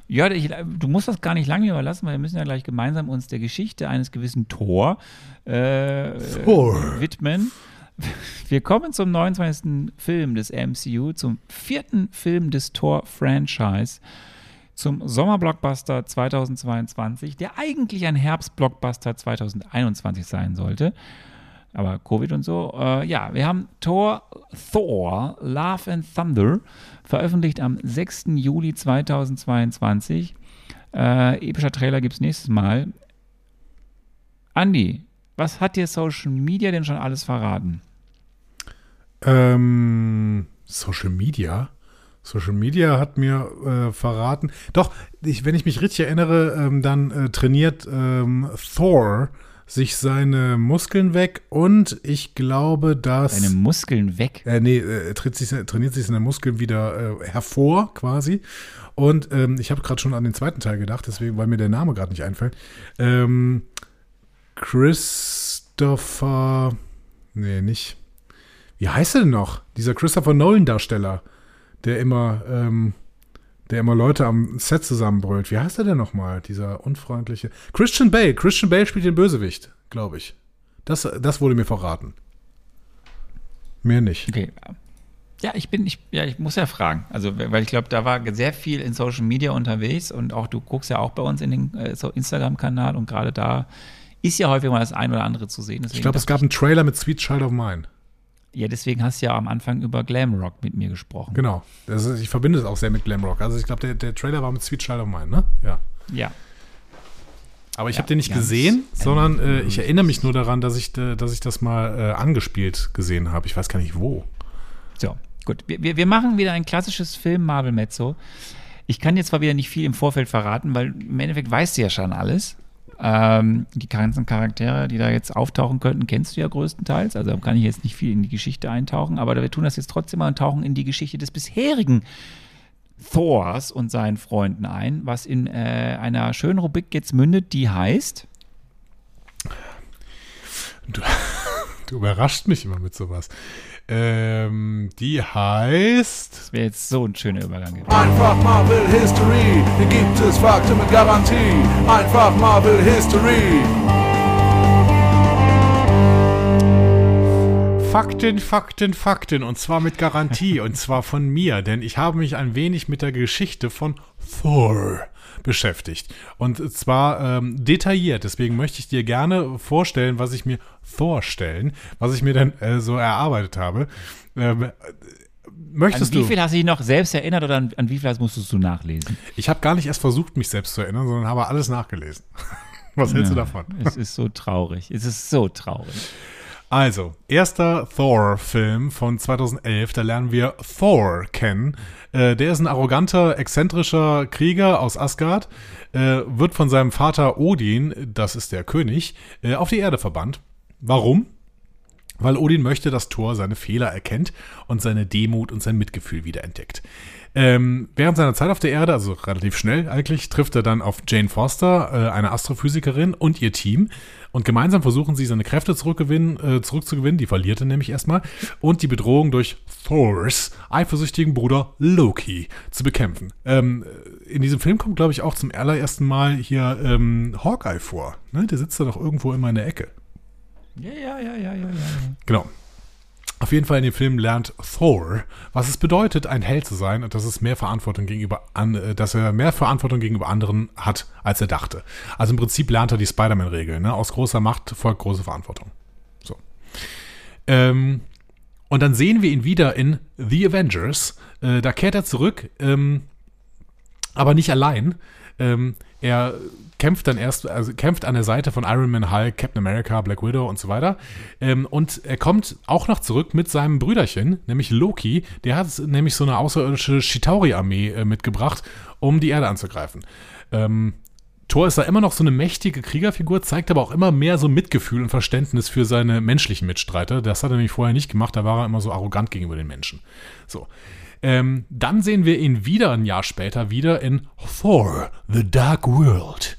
Ja, ich, du musst das gar nicht lange überlassen, weil wir müssen ja gleich gemeinsam uns der Geschichte eines gewissen Thor äh, Thor. widmen. Wir kommen zum 29. Film des MCU, zum vierten Film des Thor-Franchise, zum Sommerblockbuster 2022, der eigentlich ein Herbstblockbuster 2021 sein sollte. Aber Covid und so. Äh, ja, wir haben Thor, Thor, Love and Thunder, veröffentlicht am 6. Juli 2022. Äh, epischer Trailer gibt es nächstes Mal. Andi, was hat dir Social Media denn schon alles verraten? Ähm, Social Media? Social Media hat mir äh, verraten. Doch, ich, wenn ich mich richtig erinnere, ähm, dann äh, trainiert ähm, Thor sich seine Muskeln weg und ich glaube, dass. Deine Muskeln weg. Äh, nee, äh, trainiert sich, trainiert sich seine Muskeln wieder äh, hervor, quasi. Und ähm, ich habe gerade schon an den zweiten Teil gedacht, deswegen, weil mir der Name gerade nicht einfällt. Ähm, Christopher. Nee, nicht. Wie heißt er denn noch? Dieser Christopher Nolan-Darsteller, der immer, ähm, der immer Leute am Set zusammenbrüllt. Wie heißt er denn nochmal? Dieser unfreundliche. Christian Bale. Christian Bale spielt den Bösewicht, glaube ich. Das, das wurde mir verraten. Mehr nicht. Okay. Ja, ich bin, ich, ja, ich muss ja fragen. Also, weil ich glaube, da war sehr viel in Social Media unterwegs und auch du guckst ja auch bei uns in den äh, Instagram-Kanal und gerade da ist ja häufig mal das ein oder andere zu sehen. Ich glaube, es gab einen Trailer mit Sweet Child of Mine. Ja, deswegen hast du ja am Anfang über Glamrock mit mir gesprochen. Genau. Ist, ich verbinde es auch sehr mit Glamrock. Also ich glaube, der, der Trailer war mit Sweet Child of Mine, ne? Ja. Ja. Aber ich Ja, habe den nicht gesehen, sondern äh, ich erinnere mich nur daran, dass ich, äh, dass ich das mal äh, angespielt gesehen habe. Ich weiß gar nicht wo. So, gut. Wir, wir, wir machen wieder ein klassisches Film-Marvel-Mezzo. Ich kann jetzt zwar wieder nicht viel im Vorfeld verraten, weil im Endeffekt weißt du ja schon alles. Ähm, die ganzen Charaktere, die da jetzt auftauchen könnten, kennst du ja größtenteils. Also kann ich jetzt nicht viel in die Geschichte eintauchen, aber wir tun das jetzt trotzdem mal und tauchen in die Geschichte des bisherigen Thors und seinen Freunden ein, was in äh, einer schönen Rubrik jetzt mündet, die heißt. Du, du überrascht mich immer mit sowas. Ähm, die heißt. Das wäre jetzt so ein schöner Übergang gewesen. Einfach Marvel History, hier gibt es Fakten mit Garantie. Einfach Marvel History. Fakten, Fakten, Fakten. Und zwar mit Garantie. und zwar von mir. Denn ich habe mich ein wenig mit der Geschichte von Thor beschäftigt. Und zwar ähm, detailliert. Deswegen möchte ich dir gerne vorstellen, was ich mir vorstellen, was ich mir dann äh, so erarbeitet habe. Ähm, An möchtest wie du? viel hast du dich noch selbst erinnert oder an, an wie viel musstest du nachlesen? Ich habe gar nicht erst versucht, mich selbst zu erinnern, sondern habe alles nachgelesen. Was hältst du Ja, davon? Es ist so traurig. Es ist so traurig. Also, erster Thor-Film von 2011, da lernen wir Thor kennen. Äh, der ist ein arroganter, exzentrischer Krieger aus Asgard, äh, wird von seinem Vater Odin, das ist der König, äh, auf die Erde verbannt. Warum? Weil Odin möchte, dass Thor seine Fehler erkennt und seine Demut und sein Mitgefühl wiederentdeckt. Ähm, während seiner Zeit auf der Erde, also relativ schnell eigentlich, trifft er dann auf Jane Foster, äh, eine Astrophysikerin und ihr Team. Und gemeinsam versuchen sie, seine Kräfte zurückgewinnen, äh, zurückzugewinnen. Die verliert er nämlich erstmal. Und die Bedrohung durch Thors eifersüchtigen Bruder Loki zu bekämpfen. Ähm, in diesem Film kommt, glaube ich, auch zum allerersten Mal hier ähm, Hawkeye vor. Ne? Der sitzt da doch irgendwo immer in der Ecke. Ja, ja, ja, ja, ja, ja. Genau. Auf jeden Fall in dem Film lernt Thor, was es bedeutet, ein Held zu sein und dass es mehr Verantwortung gegenüber an, äh, dass er mehr Verantwortung gegenüber anderen hat, als er dachte. Also im Prinzip lernt er die Spider-Man-Regel. Ne? Aus großer Macht folgt große Verantwortung. So. Ähm, und dann sehen wir ihn wieder in The Avengers. Äh, da kehrt er zurück, ähm, aber nicht allein. Ähm, er kämpft dann erst, also kämpft an der Seite von Iron Man, Hulk, Captain America, Black Widow und so weiter. Ähm, und er kommt auch noch zurück mit seinem Brüderchen, nämlich Loki. Der hat nämlich so eine außerirdische Chitauri-Armee äh, mitgebracht, um die Erde anzugreifen. Ähm, Thor ist da immer noch so eine mächtige Kriegerfigur, zeigt aber auch immer mehr so Mitgefühl und Verständnis für seine menschlichen Mitstreiter. Das hat er nämlich vorher nicht gemacht, da war er immer so arrogant gegenüber den Menschen. So. Ähm, dann sehen wir ihn wieder ein Jahr später wieder in Thor, The Dark World.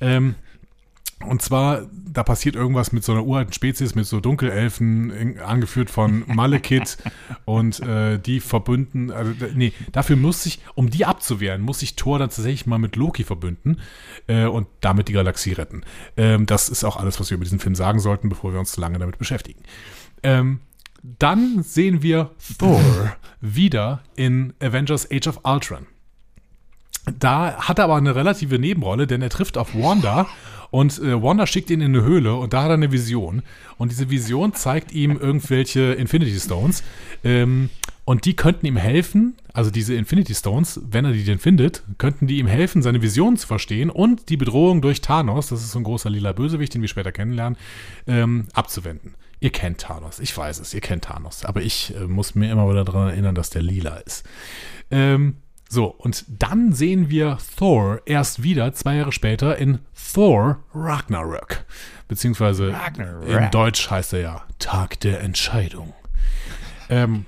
Ähm, und zwar, da passiert irgendwas mit so einer uralten Spezies, mit so Dunkelelfen, angeführt von Malekith und äh, die verbünden, also nee, dafür muss sich, um die abzuwehren, muss sich Thor dann tatsächlich mal mit Loki verbünden äh, und damit die Galaxie retten. Ähm, das ist auch alles, was wir über diesen Film sagen sollten, bevor wir uns zu lange damit beschäftigen. Ähm, dann sehen wir Thor wieder in Avengers Age of Ultron. Da hat er aber eine relative Nebenrolle, denn er trifft auf Wanda und äh, Wanda schickt ihn in eine Höhle und da hat er eine Vision. Und diese Vision zeigt ihm irgendwelche Infinity Stones. Ähm, und die könnten ihm helfen, also diese Infinity Stones, wenn er die denn findet, könnten die ihm helfen, seine Vision zu verstehen und die Bedrohung durch Thanos, das ist so ein großer lila Bösewicht, den wir später kennenlernen, ähm, abzuwenden. Ihr kennt Thanos, ich weiß es, ihr kennt Thanos, aber ich äh, muss mir immer wieder daran erinnern, dass der lila ist. Ähm, so, und dann sehen wir Thor erst wieder, zwei Jahre später, in Thor Ragnarök. Beziehungsweise Ragnarök. in Deutsch heißt er ja Tag der Entscheidung. Ähm,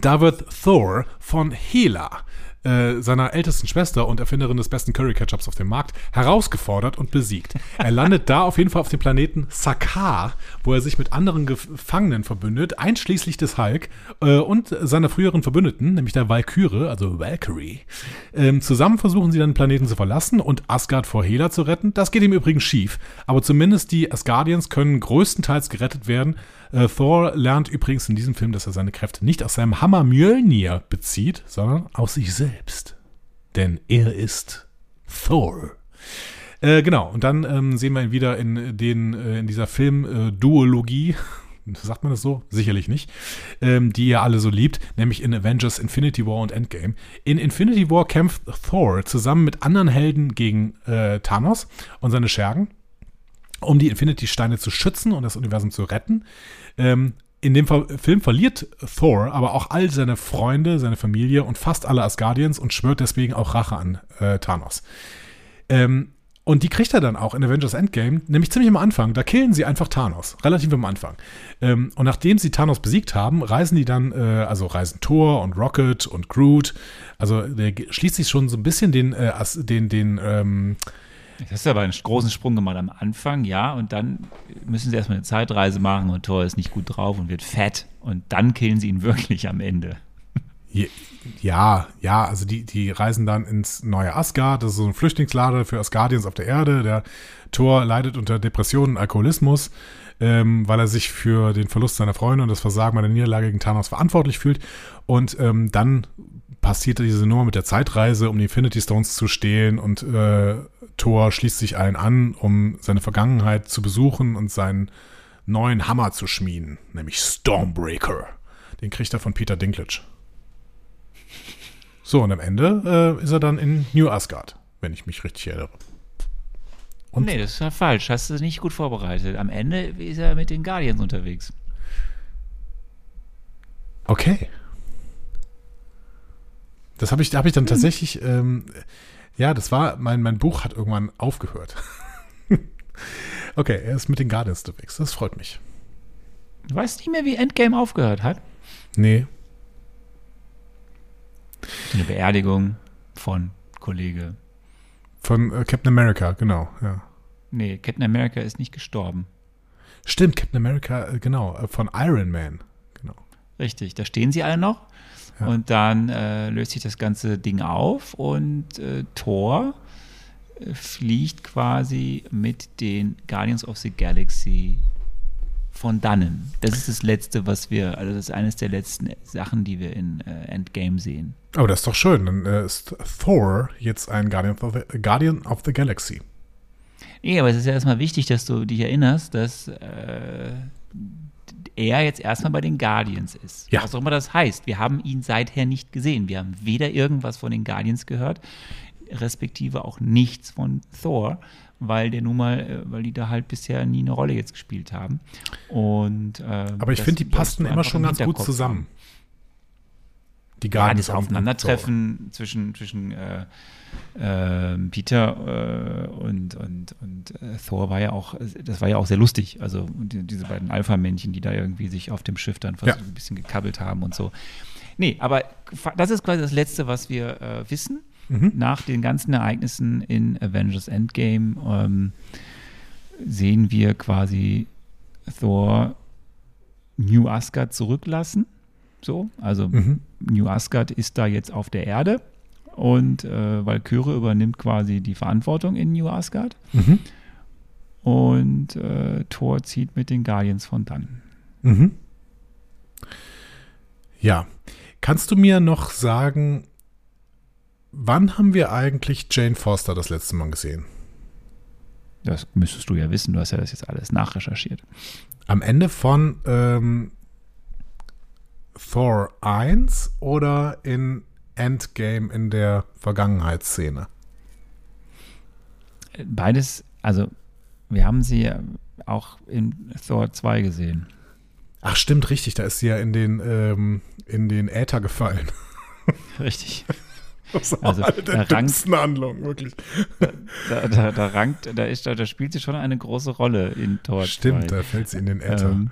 da wird Thor von Hela, äh, seiner ältesten Schwester und Erfinderin des besten Curry Ketchups auf dem Markt, herausgefordert und besiegt. Er landet da auf jeden Fall auf dem Planeten Sakaar, wo er sich mit anderen Gefangenen verbündet, einschließlich des Hulk äh, und seiner früheren Verbündeten, nämlich der Valkyrie, also Valkyrie. Ähm, zusammen versuchen sie dann den Planeten zu verlassen und Asgard vor Hela zu retten. Das geht ihm übrigens schief, aber zumindest die Asgardians können größtenteils gerettet werden. Äh, Thor lernt übrigens in diesem Film, dass er seine Kräfte nicht aus seinem Hammer Mjölnir bezieht, sondern aus sich selbst. Denn er ist Thor. Äh, genau, und dann ähm, sehen wir ihn wieder in, den, äh, in dieser Film-Duologie. Sagt man das so? Sicherlich nicht. Ähm, die ihr alle so liebt, nämlich in Avengers Infinity War und Endgame. In Infinity War kämpft Thor zusammen mit anderen Helden gegen äh, Thanos und seine Schergen um die Infinity-Steine zu schützen und das Universum zu retten. Ähm, in dem Film verliert Thor aber auch all seine Freunde, seine Familie und fast alle Asgardians und schwört deswegen auch Rache an äh, Thanos. Ähm, und die kriegt er dann auch in Avengers Endgame, nämlich ziemlich am Anfang. Da killen sie einfach Thanos, relativ am Anfang. Ähm, und nachdem sie Thanos besiegt haben, reisen die dann, äh, also reisen Thor und Rocket und Groot. Also der schließt sich schon so ein bisschen den, äh, den, den, ähm, Das ist aber einen großen Sprung gemacht am Anfang, ja, und dann müssen sie erstmal eine Zeitreise machen und Thor ist nicht gut drauf und wird fett und dann killen sie ihn wirklich am Ende. Ja, ja, also die, die reisen dann ins neue Asgard, das ist so ein Flüchtlingslager für Asgardians auf der Erde. Der Thor leidet unter Depressionen und Alkoholismus, ähm, weil er sich für den Verlust seiner Freunde und das Versagen bei der Niederlage gegen Thanos verantwortlich fühlt. Und ähm, dann passiert diese Nummer mit der Zeitreise, um die Infinity Stones zu stehlen und äh, Thor schließt sich allen an, um seine Vergangenheit zu besuchen und seinen neuen Hammer zu schmieden, nämlich Stormbreaker. Den kriegt er von Peter Dinklage. So, und am Ende äh, ist er dann in New Asgard, wenn ich mich richtig erinnere. Und nee, das ist ja falsch. Hast du nicht gut vorbereitet. Am Ende ist er mit den Guardians unterwegs. Okay. Das habe ich, hab ich dann tatsächlich, ähm, ja, das war, mein, mein Buch hat irgendwann aufgehört. okay, er ist mit den Guardians unterwegs. Das freut mich. Du weißt nicht mehr, wie Endgame aufgehört hat? Nee. Eine Beerdigung von Kollege. Von äh, Captain America, genau, ja. Nee, Captain America ist nicht gestorben. Stimmt, Captain America, äh, genau, äh, von Iron Man. Genau. Richtig, da stehen sie alle noch. Ja. Und dann äh, löst sich das ganze Ding auf und äh, Thor äh, fliegt quasi mit den Guardians of the Galaxy von dannen. Das ist das Letzte, was wir, also das ist eines der letzten Sachen, die wir in äh, Endgame sehen. Oh, das ist doch schön. Dann äh, ist Thor jetzt ein Guardian of, the, Guardian of the Galaxy. Nee, aber es ist ja erstmal wichtig, dass du dich erinnerst, dass äh, er jetzt erstmal bei den Guardians ist. Ja. Was auch immer das heißt. Wir haben ihn seither nicht gesehen. Wir haben weder irgendwas von den Guardians gehört, respektive auch nichts von Thor, weil der nun mal, äh, weil die da halt bisher nie eine Rolle jetzt gespielt haben. Und, äh, Aber ich finde, die passten immer schon ganz gut zusammen. haben. Die Ja, das Aufeinandertreffen zwischen, zwischen äh, äh, Peter äh, und, und, und äh, Thor war ja auch, das war ja auch sehr lustig. Also die, diese beiden Alpha-Männchen, die da irgendwie sich auf dem Schiff dann Ja. ein bisschen gekabbelt haben und so. Nee, aber das ist quasi das Letzte, was wir äh, wissen. Mhm. Nach den ganzen Ereignissen in Avengers Endgame ähm, sehen wir quasi Thor New Asgard zurücklassen. So, also Mhm. New Asgard ist da jetzt auf der Erde und äh, Valkyrie übernimmt quasi die Verantwortung in New Asgard Mhm. und äh, Thor zieht mit den Guardians von dann. Mhm. Ja. Kannst du mir noch sagen, wann haben wir eigentlich Jane Foster das letzte Mal gesehen? Das müsstest du ja wissen, du hast ja das jetzt alles nachrecherchiert. Am Ende von ähm, Thor 1 oder in Endgame in der Vergangenheitsszene? Beides, also wir haben sie ja auch in Thor 2 gesehen. Ach, stimmt, richtig. Da ist sie ja in den, ähm, in den Äther gefallen. Richtig. Das ist Also, eine da der rankt- Handlungen, wirklich. Da, da, da rankt, da ist, da, da spielt sie schon eine große Rolle in Thor 2. Stimmt, da fällt sie in den Äther. Ähm,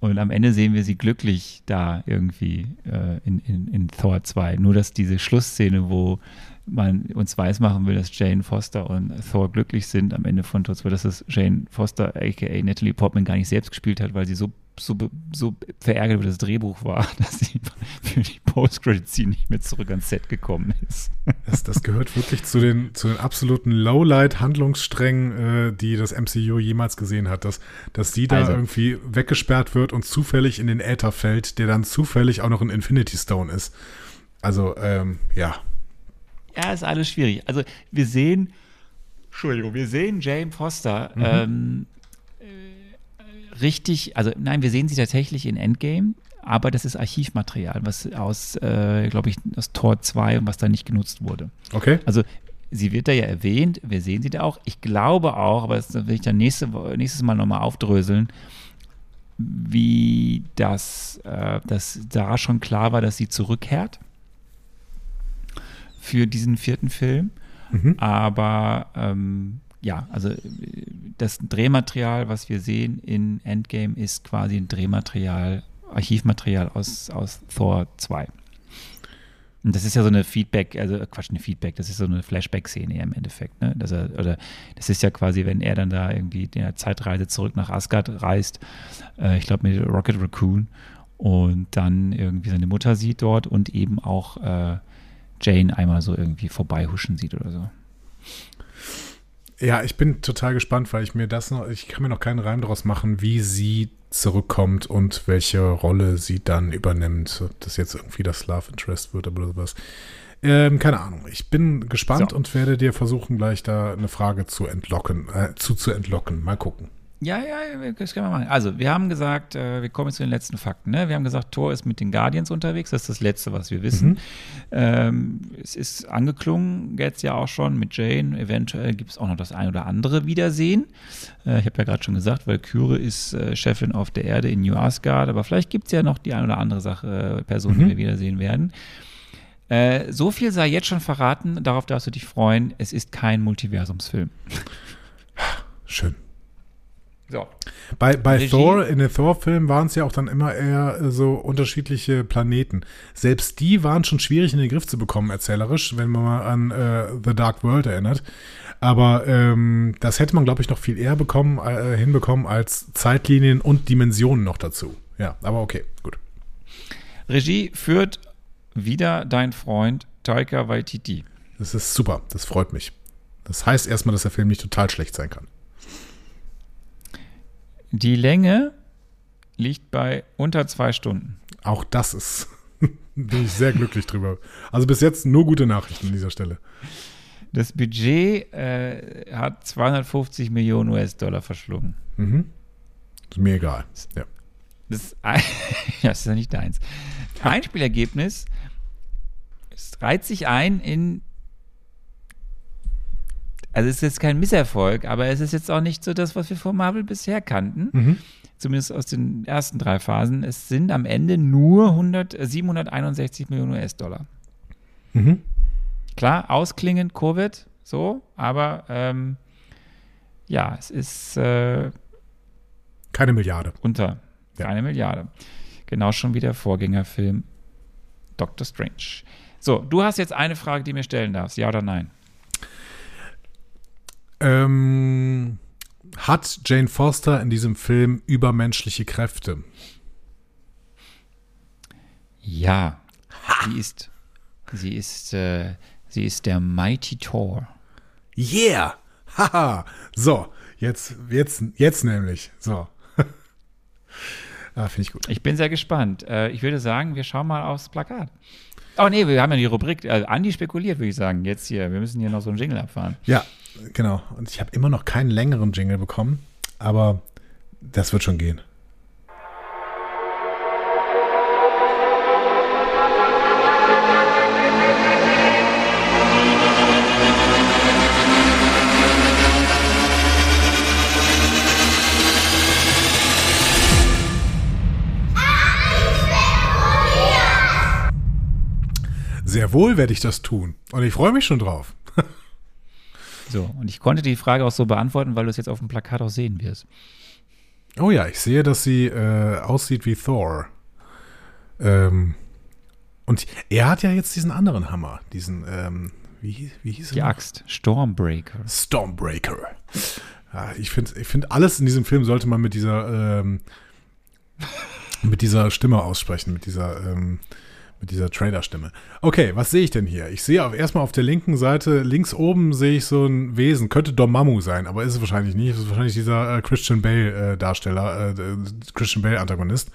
und am Ende sehen wir sie glücklich da irgendwie äh, in, in, in Thor 2. Nur dass diese Schlussszene, wo man uns weismachen will, dass Jane Foster und Thor glücklich sind am Ende von Thor 2, dass es Jane Foster, aka Natalie Portman, gar nicht selbst gespielt hat, weil sie so, so, so verärgert über das Drehbuch war, dass sie für die Post-Credit-Scene nicht mehr zurück ans Set gekommen ist. Das, das gehört wirklich zu den, zu den absoluten Lowlight-Handlungssträngen, äh, die das MCU jemals gesehen hat. Dass, dass die da Also- irgendwie weggesperrt wird und zufällig in den Äther fällt, der dann zufällig auch noch ein Infinity Stone ist. Also, ähm, ja. Ja, ist alles schwierig. Also wir sehen, Entschuldigung, wir sehen Jane Foster ähm, äh, richtig, also nein, wir sehen sie tatsächlich in Endgame, aber das ist Archivmaterial, was aus, äh, glaube ich, aus Tor 2 und was da nicht genutzt wurde. Okay? Also sie wird da ja erwähnt, wir sehen sie da auch. Ich glaube auch, aber das will ich dann nächste, nächstes Mal nochmal aufdröseln, wie das, äh, dass da schon klar war, dass sie zurückkehrt für diesen vierten Film. Mhm. Aber ähm, ja, also äh, das Drehmaterial, was wir sehen in Endgame, ist quasi ein Drehmaterial, Archivmaterial aus, aus Thor 2. Und das ist ja so eine Feedback, also äh, Quatsch, eine Feedback, das ist so eine Flashback-Szene im Endeffekt, ne? Dass er, oder das ist ja quasi, wenn er dann da irgendwie in der Zeitreise zurück nach Asgard reist, äh, ich glaube mit Rocket Raccoon und dann irgendwie seine Mutter sieht dort und eben auch äh, Jane einmal so irgendwie vorbeihuschen sieht oder so. Ja, ich bin total gespannt, weil ich mir das noch, ich kann mir noch keinen Reim daraus machen, wie sie zurückkommt und welche Rolle sie dann übernimmt. Ob das jetzt irgendwie das Love Interest wird oder sowas. Ähm, keine Ahnung. Ich bin gespannt So. und werde dir versuchen, gleich da eine Frage zu entlocken, äh, zu zu entlocken. Mal gucken. Ja, ja, das können wir machen. Also, wir haben gesagt, äh, wir kommen jetzt zu den letzten Fakten. Ne? Wir haben gesagt, Thor ist mit den Guardians unterwegs. Das ist das Letzte, was wir wissen. Ähm, es ist angeklungen, jetzt ja auch schon mit Jane. Eventuell gibt es auch noch das ein oder andere Wiedersehen. Äh, ich habe ja gerade schon gesagt, weil Kyre ist äh, Chefin auf der Erde in New Asgard. Aber vielleicht gibt es ja noch die ein oder andere Sache, äh, Person, die wir wiedersehen werden. Äh, so viel sei jetzt schon verraten. Darauf darfst du dich freuen. Es ist kein Multiversumsfilm. Schön. So. Bei, bei Regie? Thor, in den Thor-Filmen waren es ja auch dann immer eher äh, so unterschiedliche Planeten. Selbst die waren schon schwierig in den Griff zu bekommen, erzählerisch, wenn man mal an äh, The Dark World erinnert. Aber ähm, das hätte man, glaube ich, noch viel eher bekommen, äh, hinbekommen als Zeitlinien und Dimensionen noch dazu. Ja, aber okay, gut. Regie führt wieder dein Freund Taika Waititi. Das ist super, das freut mich. Das heißt erstmal, dass der Film nicht total schlecht sein kann. Die Länge liegt bei unter zwei Stunden. Auch das ist, bin ich sehr glücklich drüber. Also bis jetzt nur gute Nachrichten an dieser Stelle. Das Budget äh, hat 250 Millionen US-Dollar verschlungen. Ist mir egal. Ja. Das, das ist ja nicht deins. Einspielergebnis reiht sich ein in. Also es ist jetzt kein Misserfolg, aber es ist jetzt auch nicht so das, was wir von Marvel bisher kannten. Zumindest aus den ersten drei Phasen. Es sind am Ende nur 100, äh, 761 Millionen US-Dollar. Klar, ausklingend Covid, so, aber ähm, ja, es ist äh, Keine Milliarde. unter Ja. eine Milliarde. Genau schon wie der Vorgängerfilm Doctor Strange. So, du hast jetzt eine Frage, die mir stellen darfst, ja oder nein? Ähm, hat Jane Foster in diesem Film übermenschliche Kräfte? Ja. Sie ist, sie ist, äh, sie ist der Mighty Thor. Yeah! Haha! So, jetzt, jetzt, jetzt nämlich. So. ah, finde ich gut. Ich bin sehr gespannt. Äh, ich würde sagen, wir schauen mal aufs Plakat. Oh nee, wir haben ja die Rubrik. Äh, Andi spekuliert, würde ich sagen. Jetzt hier. Wir müssen hier noch so einen Jingle abfahren. Ja, genau. Und ich habe immer noch keinen längeren Jingle bekommen, aber das wird schon gehen. Sehr wohl werde ich das tun. Und ich freue mich schon drauf. So, und ich konnte die Frage auch so beantworten, weil du es jetzt auf dem Plakat auch sehen wirst. Oh ja, ich sehe, dass sie äh, aussieht wie Thor. Ähm, und er hat ja jetzt diesen anderen Hammer, diesen, ähm, wie, wie hieß Die er? Axt. Stormbreaker. Stormbreaker. Ja, ich finde, ich find, alles in diesem Film sollte man mit dieser, ähm, mit dieser Stimme aussprechen, mit dieser, ähm, mit dieser Trailer-Stimme. Okay, was sehe ich denn hier? Ich sehe auf, erstmal auf der linken Seite, links oben sehe ich so ein Wesen. Könnte Dormammu sein, aber ist es wahrscheinlich nicht. Es ist wahrscheinlich dieser äh, Christian Bale-Darsteller, äh, Christian Bale-Antagonist.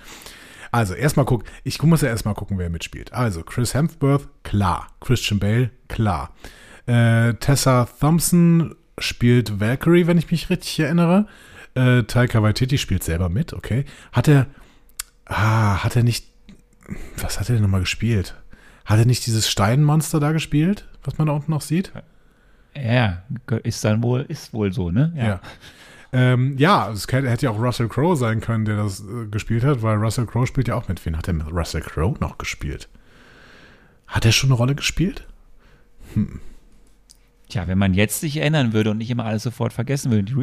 Also, erstmal guck, ich muss ja erstmal gucken, wer mitspielt. Also, Chris Hemsworth, klar. Christian Bale, klar. Äh, Tessa Thompson spielt Valkyrie, wenn ich mich richtig erinnere. Äh, Taika Waititi spielt selber mit, okay. Hat er, ah, hat er nicht, was hat er denn nochmal gespielt? Hat er nicht dieses Steinmonster da gespielt, was man da unten noch sieht? Ja, ist dann wohl, ist wohl so, ne? Ja. Ähm, ja, es hätte ja auch Russell Crowe sein können, der das äh, gespielt hat, weil Russell Crowe spielt ja auch mit. Wen hat er mit Russell Crowe noch gespielt? Hat er schon eine Rolle gespielt? Tja, wenn man jetzt sich erinnern würde und nicht immer alles sofort vergessen würde und die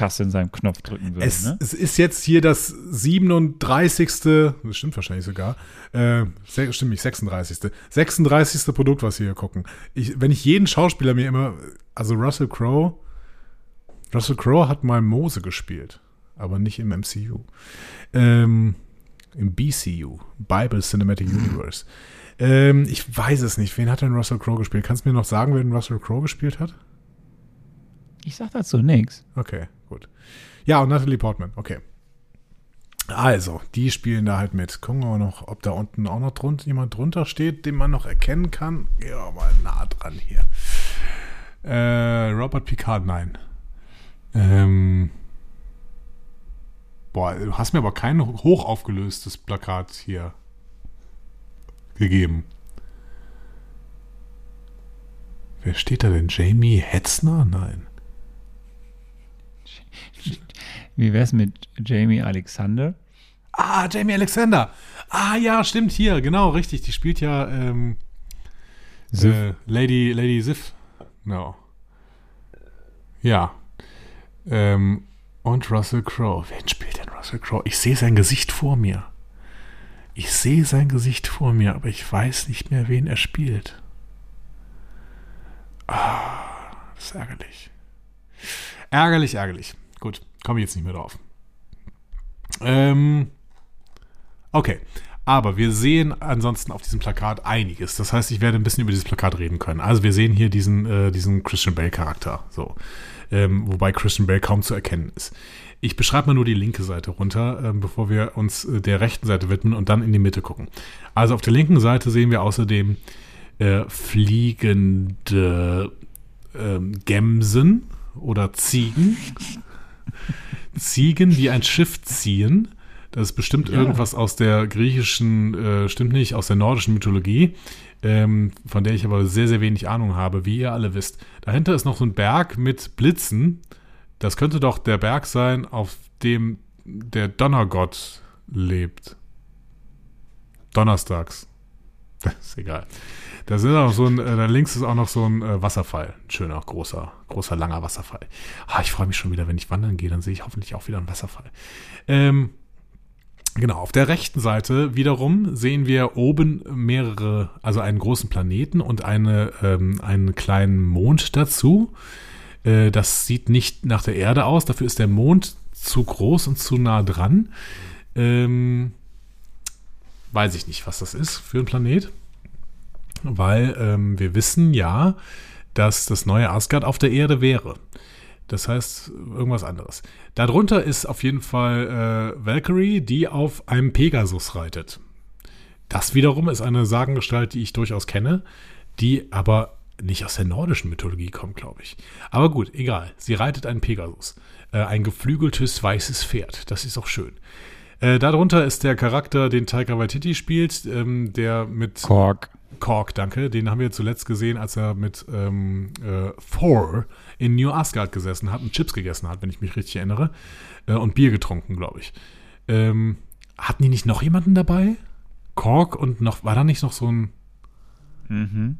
Reset-Taste in seinem Knopf drücken würde, Es, ne? es ist jetzt hier das 37. Das stimmt wahrscheinlich sogar. Äh, stimmt nicht, 36. 36. Produkt, was wir hier gucken. Ich, wenn ich jeden Schauspieler mir immer, also Russell Crowe, Russell Crowe hat mal Mose gespielt, aber nicht im MCU. Ähm, Im BCU, Bible Cinematic Universe. Ähm, ich weiß es nicht. Wen hat denn Russell Crowe gespielt? Kannst du mir noch sagen, wer den Russell Crowe gespielt hat? Ich sag dazu nix. Okay, gut. Ja, und Natalie Portman, okay. Also, die spielen da halt mit. Gucken wir mal noch, ob da unten auch noch drunter, jemand drunter steht, den man noch erkennen kann. Wir mal nah dran hier. Äh, Robert Picard, nein. Ähm, Boah, du hast mir aber kein hoch aufgelöstes Plakat hier gegeben. Wer steht da denn? Jamie Hetzner? Nein. Wie wär's mit Jamie Alexander? Ah, Jamie Alexander. Ah, ja, stimmt, hier, genau, richtig. Die spielt ja ähm. Äh, Lady, Lady Sif. No. Ja. Ähm, und Russell Crowe. Wen spielt denn Russell Crowe? Ich sehe sein Gesicht vor mir. Ich sehe sein Gesicht vor mir, aber ich weiß nicht mehr, wen er spielt. Ah, das ist ärgerlich. Ärgerlich, ärgerlich. Gut, komme ich jetzt nicht mehr drauf. Ähm, okay. Aber wir sehen ansonsten auf diesem Plakat einiges. Das heißt, ich werde ein bisschen über dieses Plakat reden können. Also wir sehen hier diesen, äh, diesen Christian Bale-Charakter. So. Ähm, wobei Christian Bale kaum zu erkennen ist. Ich beschreibe mal nur die linke Seite runter, ähm, bevor wir uns äh, der rechten Seite widmen und dann in die Mitte gucken. Also auf der linken Seite sehen wir außerdem äh, fliegende ähm, Gemsen oder Ziegen. Ziegen, die ein Schiff ziehen. Das ist bestimmt Ja. irgendwas aus der griechischen, äh, stimmt nicht, aus der nordischen Mythologie, ähm, von der ich aber sehr, sehr wenig Ahnung habe, wie ihr alle wisst. Dahinter ist noch so ein Berg mit Blitzen. Das könnte doch der Berg sein, auf dem der Donnergott lebt. Donnerstags. Das ist egal. Da sind auch so ein, äh, da links ist auch noch so ein äh, Wasserfall. Ein schöner, großer, großer, langer Wasserfall. Ah, ich freue mich schon wieder, wenn ich wandern gehe, dann sehe ich hoffentlich auch wieder einen Wasserfall. Ähm, genau, auf der rechten Seite wiederum sehen wir oben mehrere, also einen großen Planeten und eine, ähm, einen kleinen Mond dazu. Äh, das sieht nicht nach der Erde aus, dafür ist der Mond zu groß und zu nah dran. Ähm, weiß ich nicht, was das ist für ein Planet. Weil ähm, wir wissen ja, dass das neue Asgard auf der Erde wäre. Das heißt, irgendwas anderes. Darunter ist auf jeden Fall äh, Valkyrie, die auf einem Pegasus reitet. Das wiederum ist eine Sagengestalt, die ich durchaus kenne, die aber nicht aus der nordischen Mythologie kommt, glaube ich. Aber gut, egal. Sie reitet einen Pegasus. Äh, ein geflügeltes weißes Pferd. Das ist auch schön. Äh, darunter ist der Charakter, den Taika Waititi spielt, ähm, der mit Kork. Kork, danke. Den haben wir zuletzt gesehen, als er mit ähm, äh, Thor in New Asgard gesessen hat und Chips gegessen hat, wenn ich mich richtig erinnere. Äh, und Bier getrunken, glaube ich. Ähm, hatten die nicht noch jemanden dabei? Kork und noch, war da nicht noch so ein. Mhm.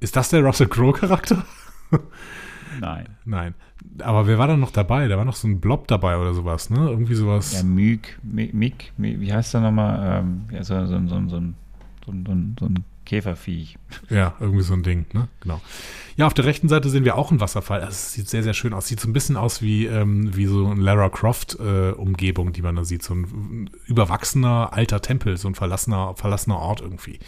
Ist das der Russell Crowe-Charakter? Nein. Nein. Aber wer war da noch dabei? Da war noch so ein Blob dabei oder sowas, ne? Irgendwie sowas. Ja, Myk, wie heißt der nochmal? Ähm, ja, so, so, so, so, so, so, so, ein- so ein Käferviech. Ja, irgendwie so ein Ding, ne? Genau. Ja, auf der rechten Seite sehen wir auch einen Wasserfall. Also, es sieht sehr, sehr schön aus. Sieht so ein bisschen aus wie, ähm, wie so ein Lara Croft-Umgebung, die man da sieht. So ein überwachsener alter Tempel, so ein verlassener, verlassener Ort irgendwie.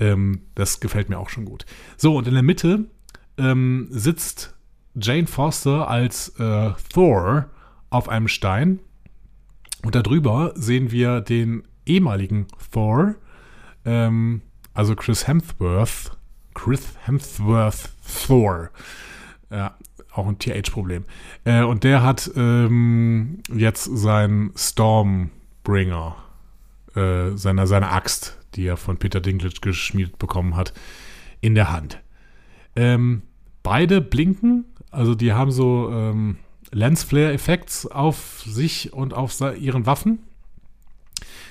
Ähm, das gefällt mir auch schon gut. So, und in der Mitte ähm, sitzt Jane Foster als äh, Thor auf einem Stein. Und darüber sehen wir den ehemaligen Thor, ähm, also Chris Hemsworth, Chris Hemsworth Thor. Ja, auch ein TH-Problem. Äh, und der hat ähm, jetzt seinen Stormbringer, äh, seine, seine Axt, die er von Peter Dinklage geschmiedet bekommen hat, in der Hand. Ähm, beide blinken, also die haben so ähm, Lensflare-Effekts auf sich und auf ihren Waffen.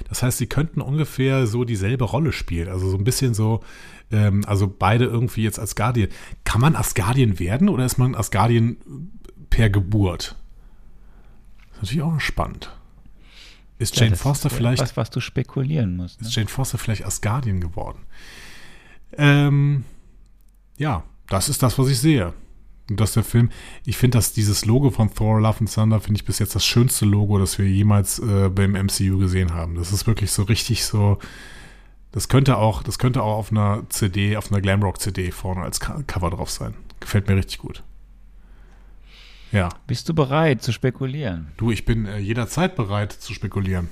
Das heißt, sie könnten ungefähr so dieselbe Rolle spielen. Also so ein bisschen so, ähm, also beide irgendwie jetzt Asgardien. Kann man Asgardien werden oder ist man Asgardien per Geburt? Das ist natürlich auch spannend. Ist Ja, Jane das Foster ist vielleicht Was, was du spekulieren musst. Ne? ist Jane Foster vielleicht Asgardien geworden? Ähm, ja, das ist das, was ich sehe. Und dass der Film, ich finde, dass dieses Logo von Thor Love and Thunder finde ich bis jetzt das schönste Logo, das wir jemals äh, beim MCU gesehen haben. Das ist wirklich so richtig so. Das könnte auch, das könnte auch auf einer CD, auf einer Glamrock CD vorne als Co- Cover drauf sein. Gefällt mir richtig gut. Ja, Bist du bereit zu spekulieren? du, ich bin äh, jederzeit bereit zu spekulieren.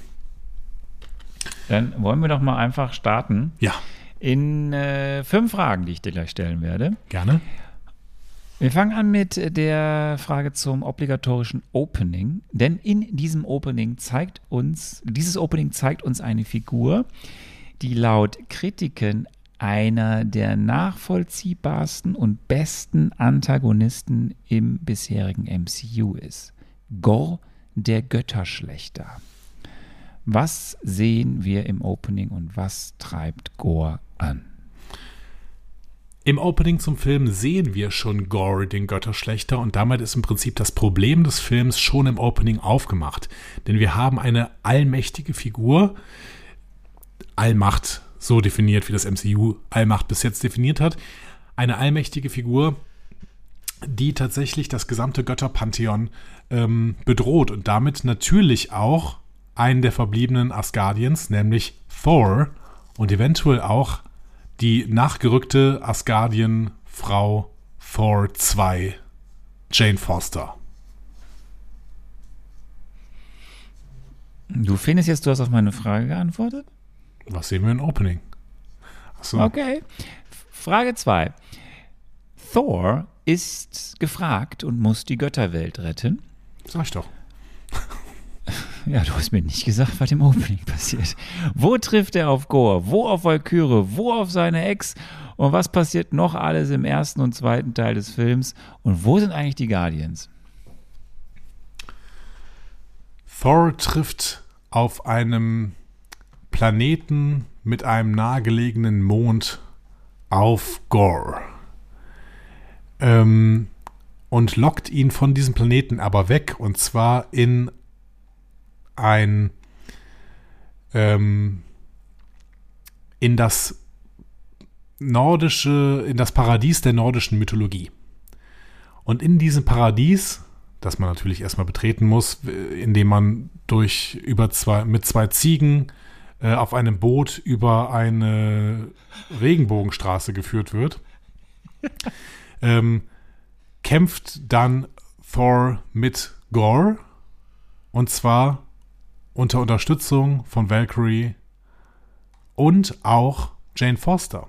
Dann wollen wir doch mal einfach starten Ja, in äh, fünf Fragen, die ich dir gleich stellen werde. gerne. Wir fangen an mit der Frage zum obligatorischen Opening, denn in diesem Opening zeigt uns, dieses Opening zeigt uns eine Figur, die laut Kritiken einer der nachvollziehbarsten und besten Antagonisten im bisherigen MCU ist. Gor, der Götterschlechter. Was sehen wir im Opening und was treibt Gor an? Im Opening zum Film sehen wir schon Gore, den Götterschlechter, und damit ist im Prinzip das Problem des Films schon im Opening aufgemacht. Denn wir haben eine allmächtige Figur, Allmacht so definiert, wie das MCU Allmacht bis jetzt definiert hat. Eine allmächtige Figur, die tatsächlich das gesamte Götterpantheon ähm, bedroht und damit natürlich auch einen der verbliebenen Asgardiens, nämlich Thor und eventuell auch die nachgerückte Asgardien-Frau Thor 2, Jane Foster. Du findest jetzt, du hast auf meine Frage geantwortet? Was sehen wir im Opening? Achso. Okay. Frage 2. Thor ist gefragt und muss die Götterwelt retten. Sag ich doch. Ja, du hast mir nicht gesagt, was im Opening passiert. Wo trifft er auf Gore? Wo auf Valkyrie? Wo auf seine Ex? Und was passiert noch alles im ersten und zweiten Teil des Films? Und wo sind eigentlich die Guardians? Thor trifft auf einem Planeten mit einem nahegelegenen Mond auf Gore. Ähm, und lockt ihn von diesem Planeten aber weg und zwar in ein ähm, in das nordische, in das Paradies der nordischen Mythologie. Und in diesem Paradies, das man natürlich erstmal betreten muss, indem man durch über zwei, mit zwei Ziegen äh, auf einem Boot über eine Regenbogenstraße geführt wird, ähm, kämpft dann Thor mit Gore. Und zwar unter Unterstützung von Valkyrie und auch Jane Foster,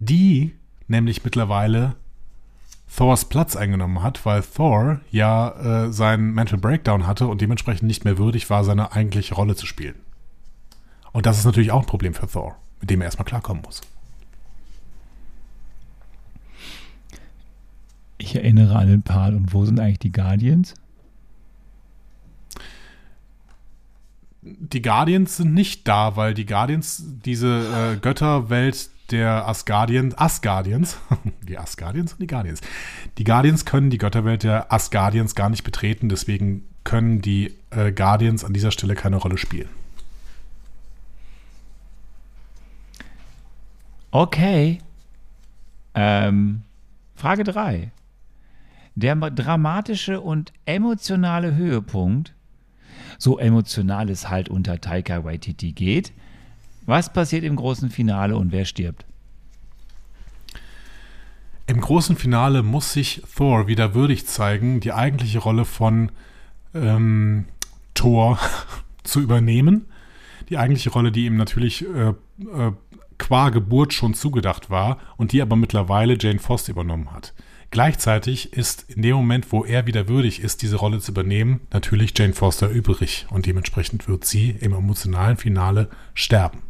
die nämlich mittlerweile Thors Platz eingenommen hat, weil Thor ja äh, seinen Mental Breakdown hatte und dementsprechend nicht mehr würdig war, seine eigentliche Rolle zu spielen. Und das ist natürlich auch ein Problem für Thor, mit dem er erstmal klarkommen muss. Ich erinnere an den Part. Und wo sind eigentlich die Guardians? Die Guardians sind nicht da, weil die Guardians diese äh, Götterwelt der Asgardians, Asgardians, die Asgardians und die Guardians. Die Guardians können die Götterwelt der Asgardians gar nicht betreten, deswegen können die äh, Guardians an dieser Stelle keine Rolle spielen. Okay. Ähm, Frage 3. Der dramatische und emotionale Höhepunkt, so emotional es halt unter Taika Waititi geht, was passiert im großen Finale und wer stirbt? Im großen Finale muss sich Thor wieder würdig zeigen, die eigentliche Rolle von ähm, Thor zu übernehmen. Die eigentliche Rolle, die ihm natürlich äh, äh, qua Geburt schon zugedacht war und die aber mittlerweile Jane Foster übernommen hat. Gleichzeitig ist in dem Moment, wo er wieder würdig ist, diese Rolle zu übernehmen, natürlich Jane Foster übrig und dementsprechend wird sie im emotionalen Finale sterben.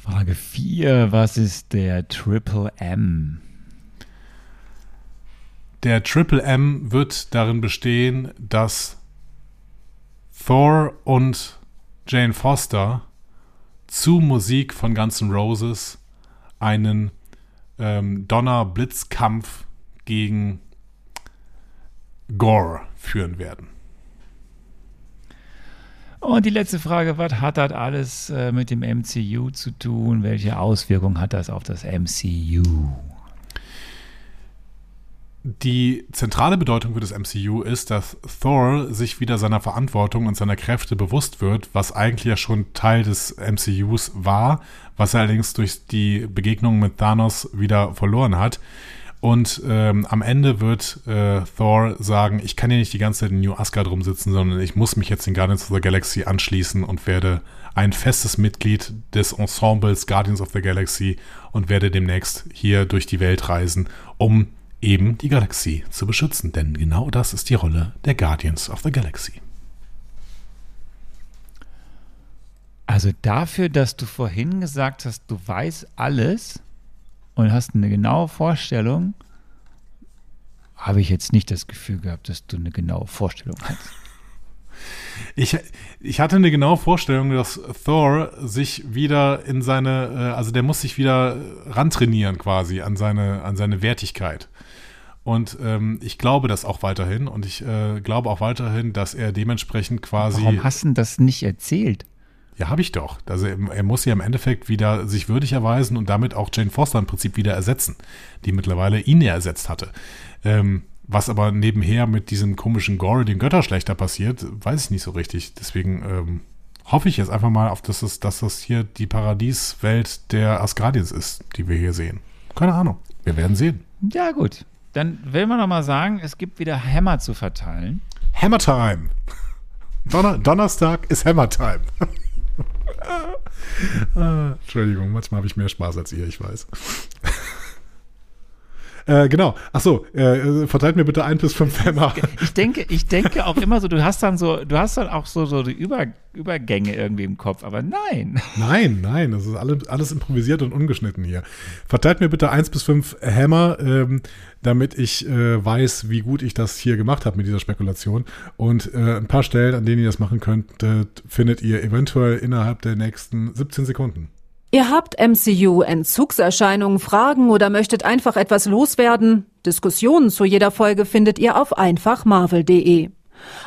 Frage 4. Was ist der Triple M? Der Triple M wird darin bestehen, dass Thor und Jane Foster zu Musik von Guns N' Roses einen ähm, Donner-Blitzkampf gegen Gore führen werden. Und die letzte Frage, was hat das alles äh, mit dem MCU zu tun? Welche Auswirkungen hat das auf das MCU? Die zentrale Bedeutung für das MCU ist, dass Thor sich wieder seiner Verantwortung und seiner Kräfte bewusst wird, was eigentlich ja schon Teil des MCUs war, was er allerdings durch die Begegnung mit Thanos wieder verloren hat. Und ähm, am Ende wird äh, Thor sagen, ich kann hier nicht die ganze Zeit in New Asgard rumsitzen, sondern ich muss mich jetzt den Guardians of the Galaxy anschließen und werde ein festes Mitglied des Ensembles Guardians of the Galaxy und werde demnächst hier durch die Welt reisen, um eben die Galaxie zu beschützen. Denn genau das ist die Rolle der Guardians of the Galaxy. Also dafür, dass du vorhin gesagt hast, du weißt alles und hast eine genaue Vorstellung, habe ich jetzt nicht das Gefühl gehabt, dass du eine genaue Vorstellung hast. Ich, ich hatte eine genaue Vorstellung, dass Thor sich wieder in seine, äh, also der muss sich wieder rantrainieren quasi an seine, an seine Wertigkeit. Und ähm, ich glaube das auch weiterhin und ich äh, glaube auch weiterhin, dass er dementsprechend quasi. Warum hast du das nicht erzählt? Ja, habe ich doch. Also er, er, muss ja im Endeffekt wieder sich würdig erweisen und damit auch Jane Foster im Prinzip wieder ersetzen, die mittlerweile ihn ja ersetzt hatte. Ähm, was aber nebenher mit diesem komischen Gore, den Götterschlechter passiert, weiß ich nicht so richtig. Deswegen ähm, hoffe ich jetzt einfach mal auf, dass, es, dass das hier die Paradieswelt der Asgardiens ist, die wir hier sehen. Keine Ahnung. Wir werden sehen. Ja, gut. Dann will man noch mal sagen, es gibt wieder Hammer zu verteilen. Hammer Time. Donner Donnerstag ist Hammer Time. ah, Entschuldigung, manchmal habe ich mehr Spaß als ihr, ich weiß. Äh, genau. Achso, äh, verteilt mir bitte ein bis fünf Hämmer. Ich denke, ich denke auch immer so, du hast dann so, du hast dann auch so, so die Über, Übergänge irgendwie im Kopf, aber nein. Nein, nein, das ist alles, alles improvisiert und ungeschnitten hier. Verteilt mir bitte eins bis fünf Hämmer, ähm, damit ich äh, weiß, wie gut ich das hier gemacht habe mit dieser Spekulation. Und äh, ein paar Stellen, an denen ihr das machen könnt, findet ihr eventuell innerhalb der nächsten 17 Sekunden. Ihr habt MCU-Entzugserscheinungen, Fragen oder möchtet einfach etwas loswerden? Diskussionen zu jeder Folge findet ihr auf einfachmarvel.de.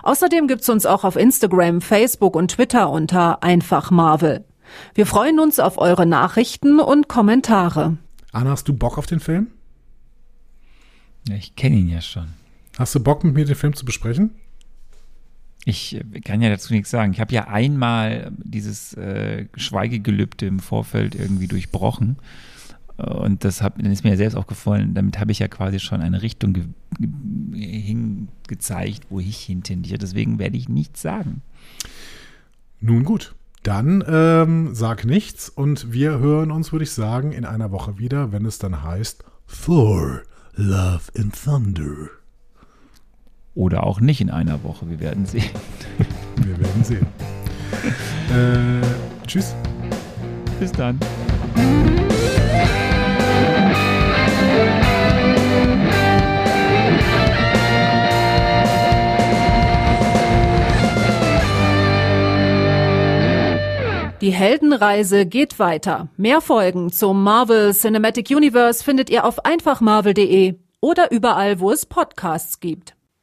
Außerdem gibt's uns auch auf Instagram, Facebook und Twitter unter einfachmarvel. Wir freuen uns auf eure Nachrichten und Kommentare. Anna, hast du Bock auf den Film? Ja, ich kenne ihn ja schon. Hast du Bock, mit mir den Film zu besprechen? Ich äh, kann ja dazu nichts sagen. Ich habe ja einmal dieses äh, Schweigegelübde im Vorfeld irgendwie durchbrochen. Und das hat, ist mir ja selbst aufgefallen. Damit habe ich ja quasi schon eine Richtung hingezeigt, wo ich hintendiere. Deswegen werde ich nichts sagen. Nun gut. Dann ähm, sag nichts und wir hören uns, würde ich sagen, in einer Woche wieder, wenn es dann heißt Thor, Love and Thunder. Oder auch nicht in einer Woche. Wir werden sehen. Wir werden sehen. äh, tschüss. Bis dann. Die Heldenreise geht weiter. Mehr Folgen zum Marvel Cinematic Universe findet ihr auf einfachmarvel.de oder überall, wo es Podcasts gibt.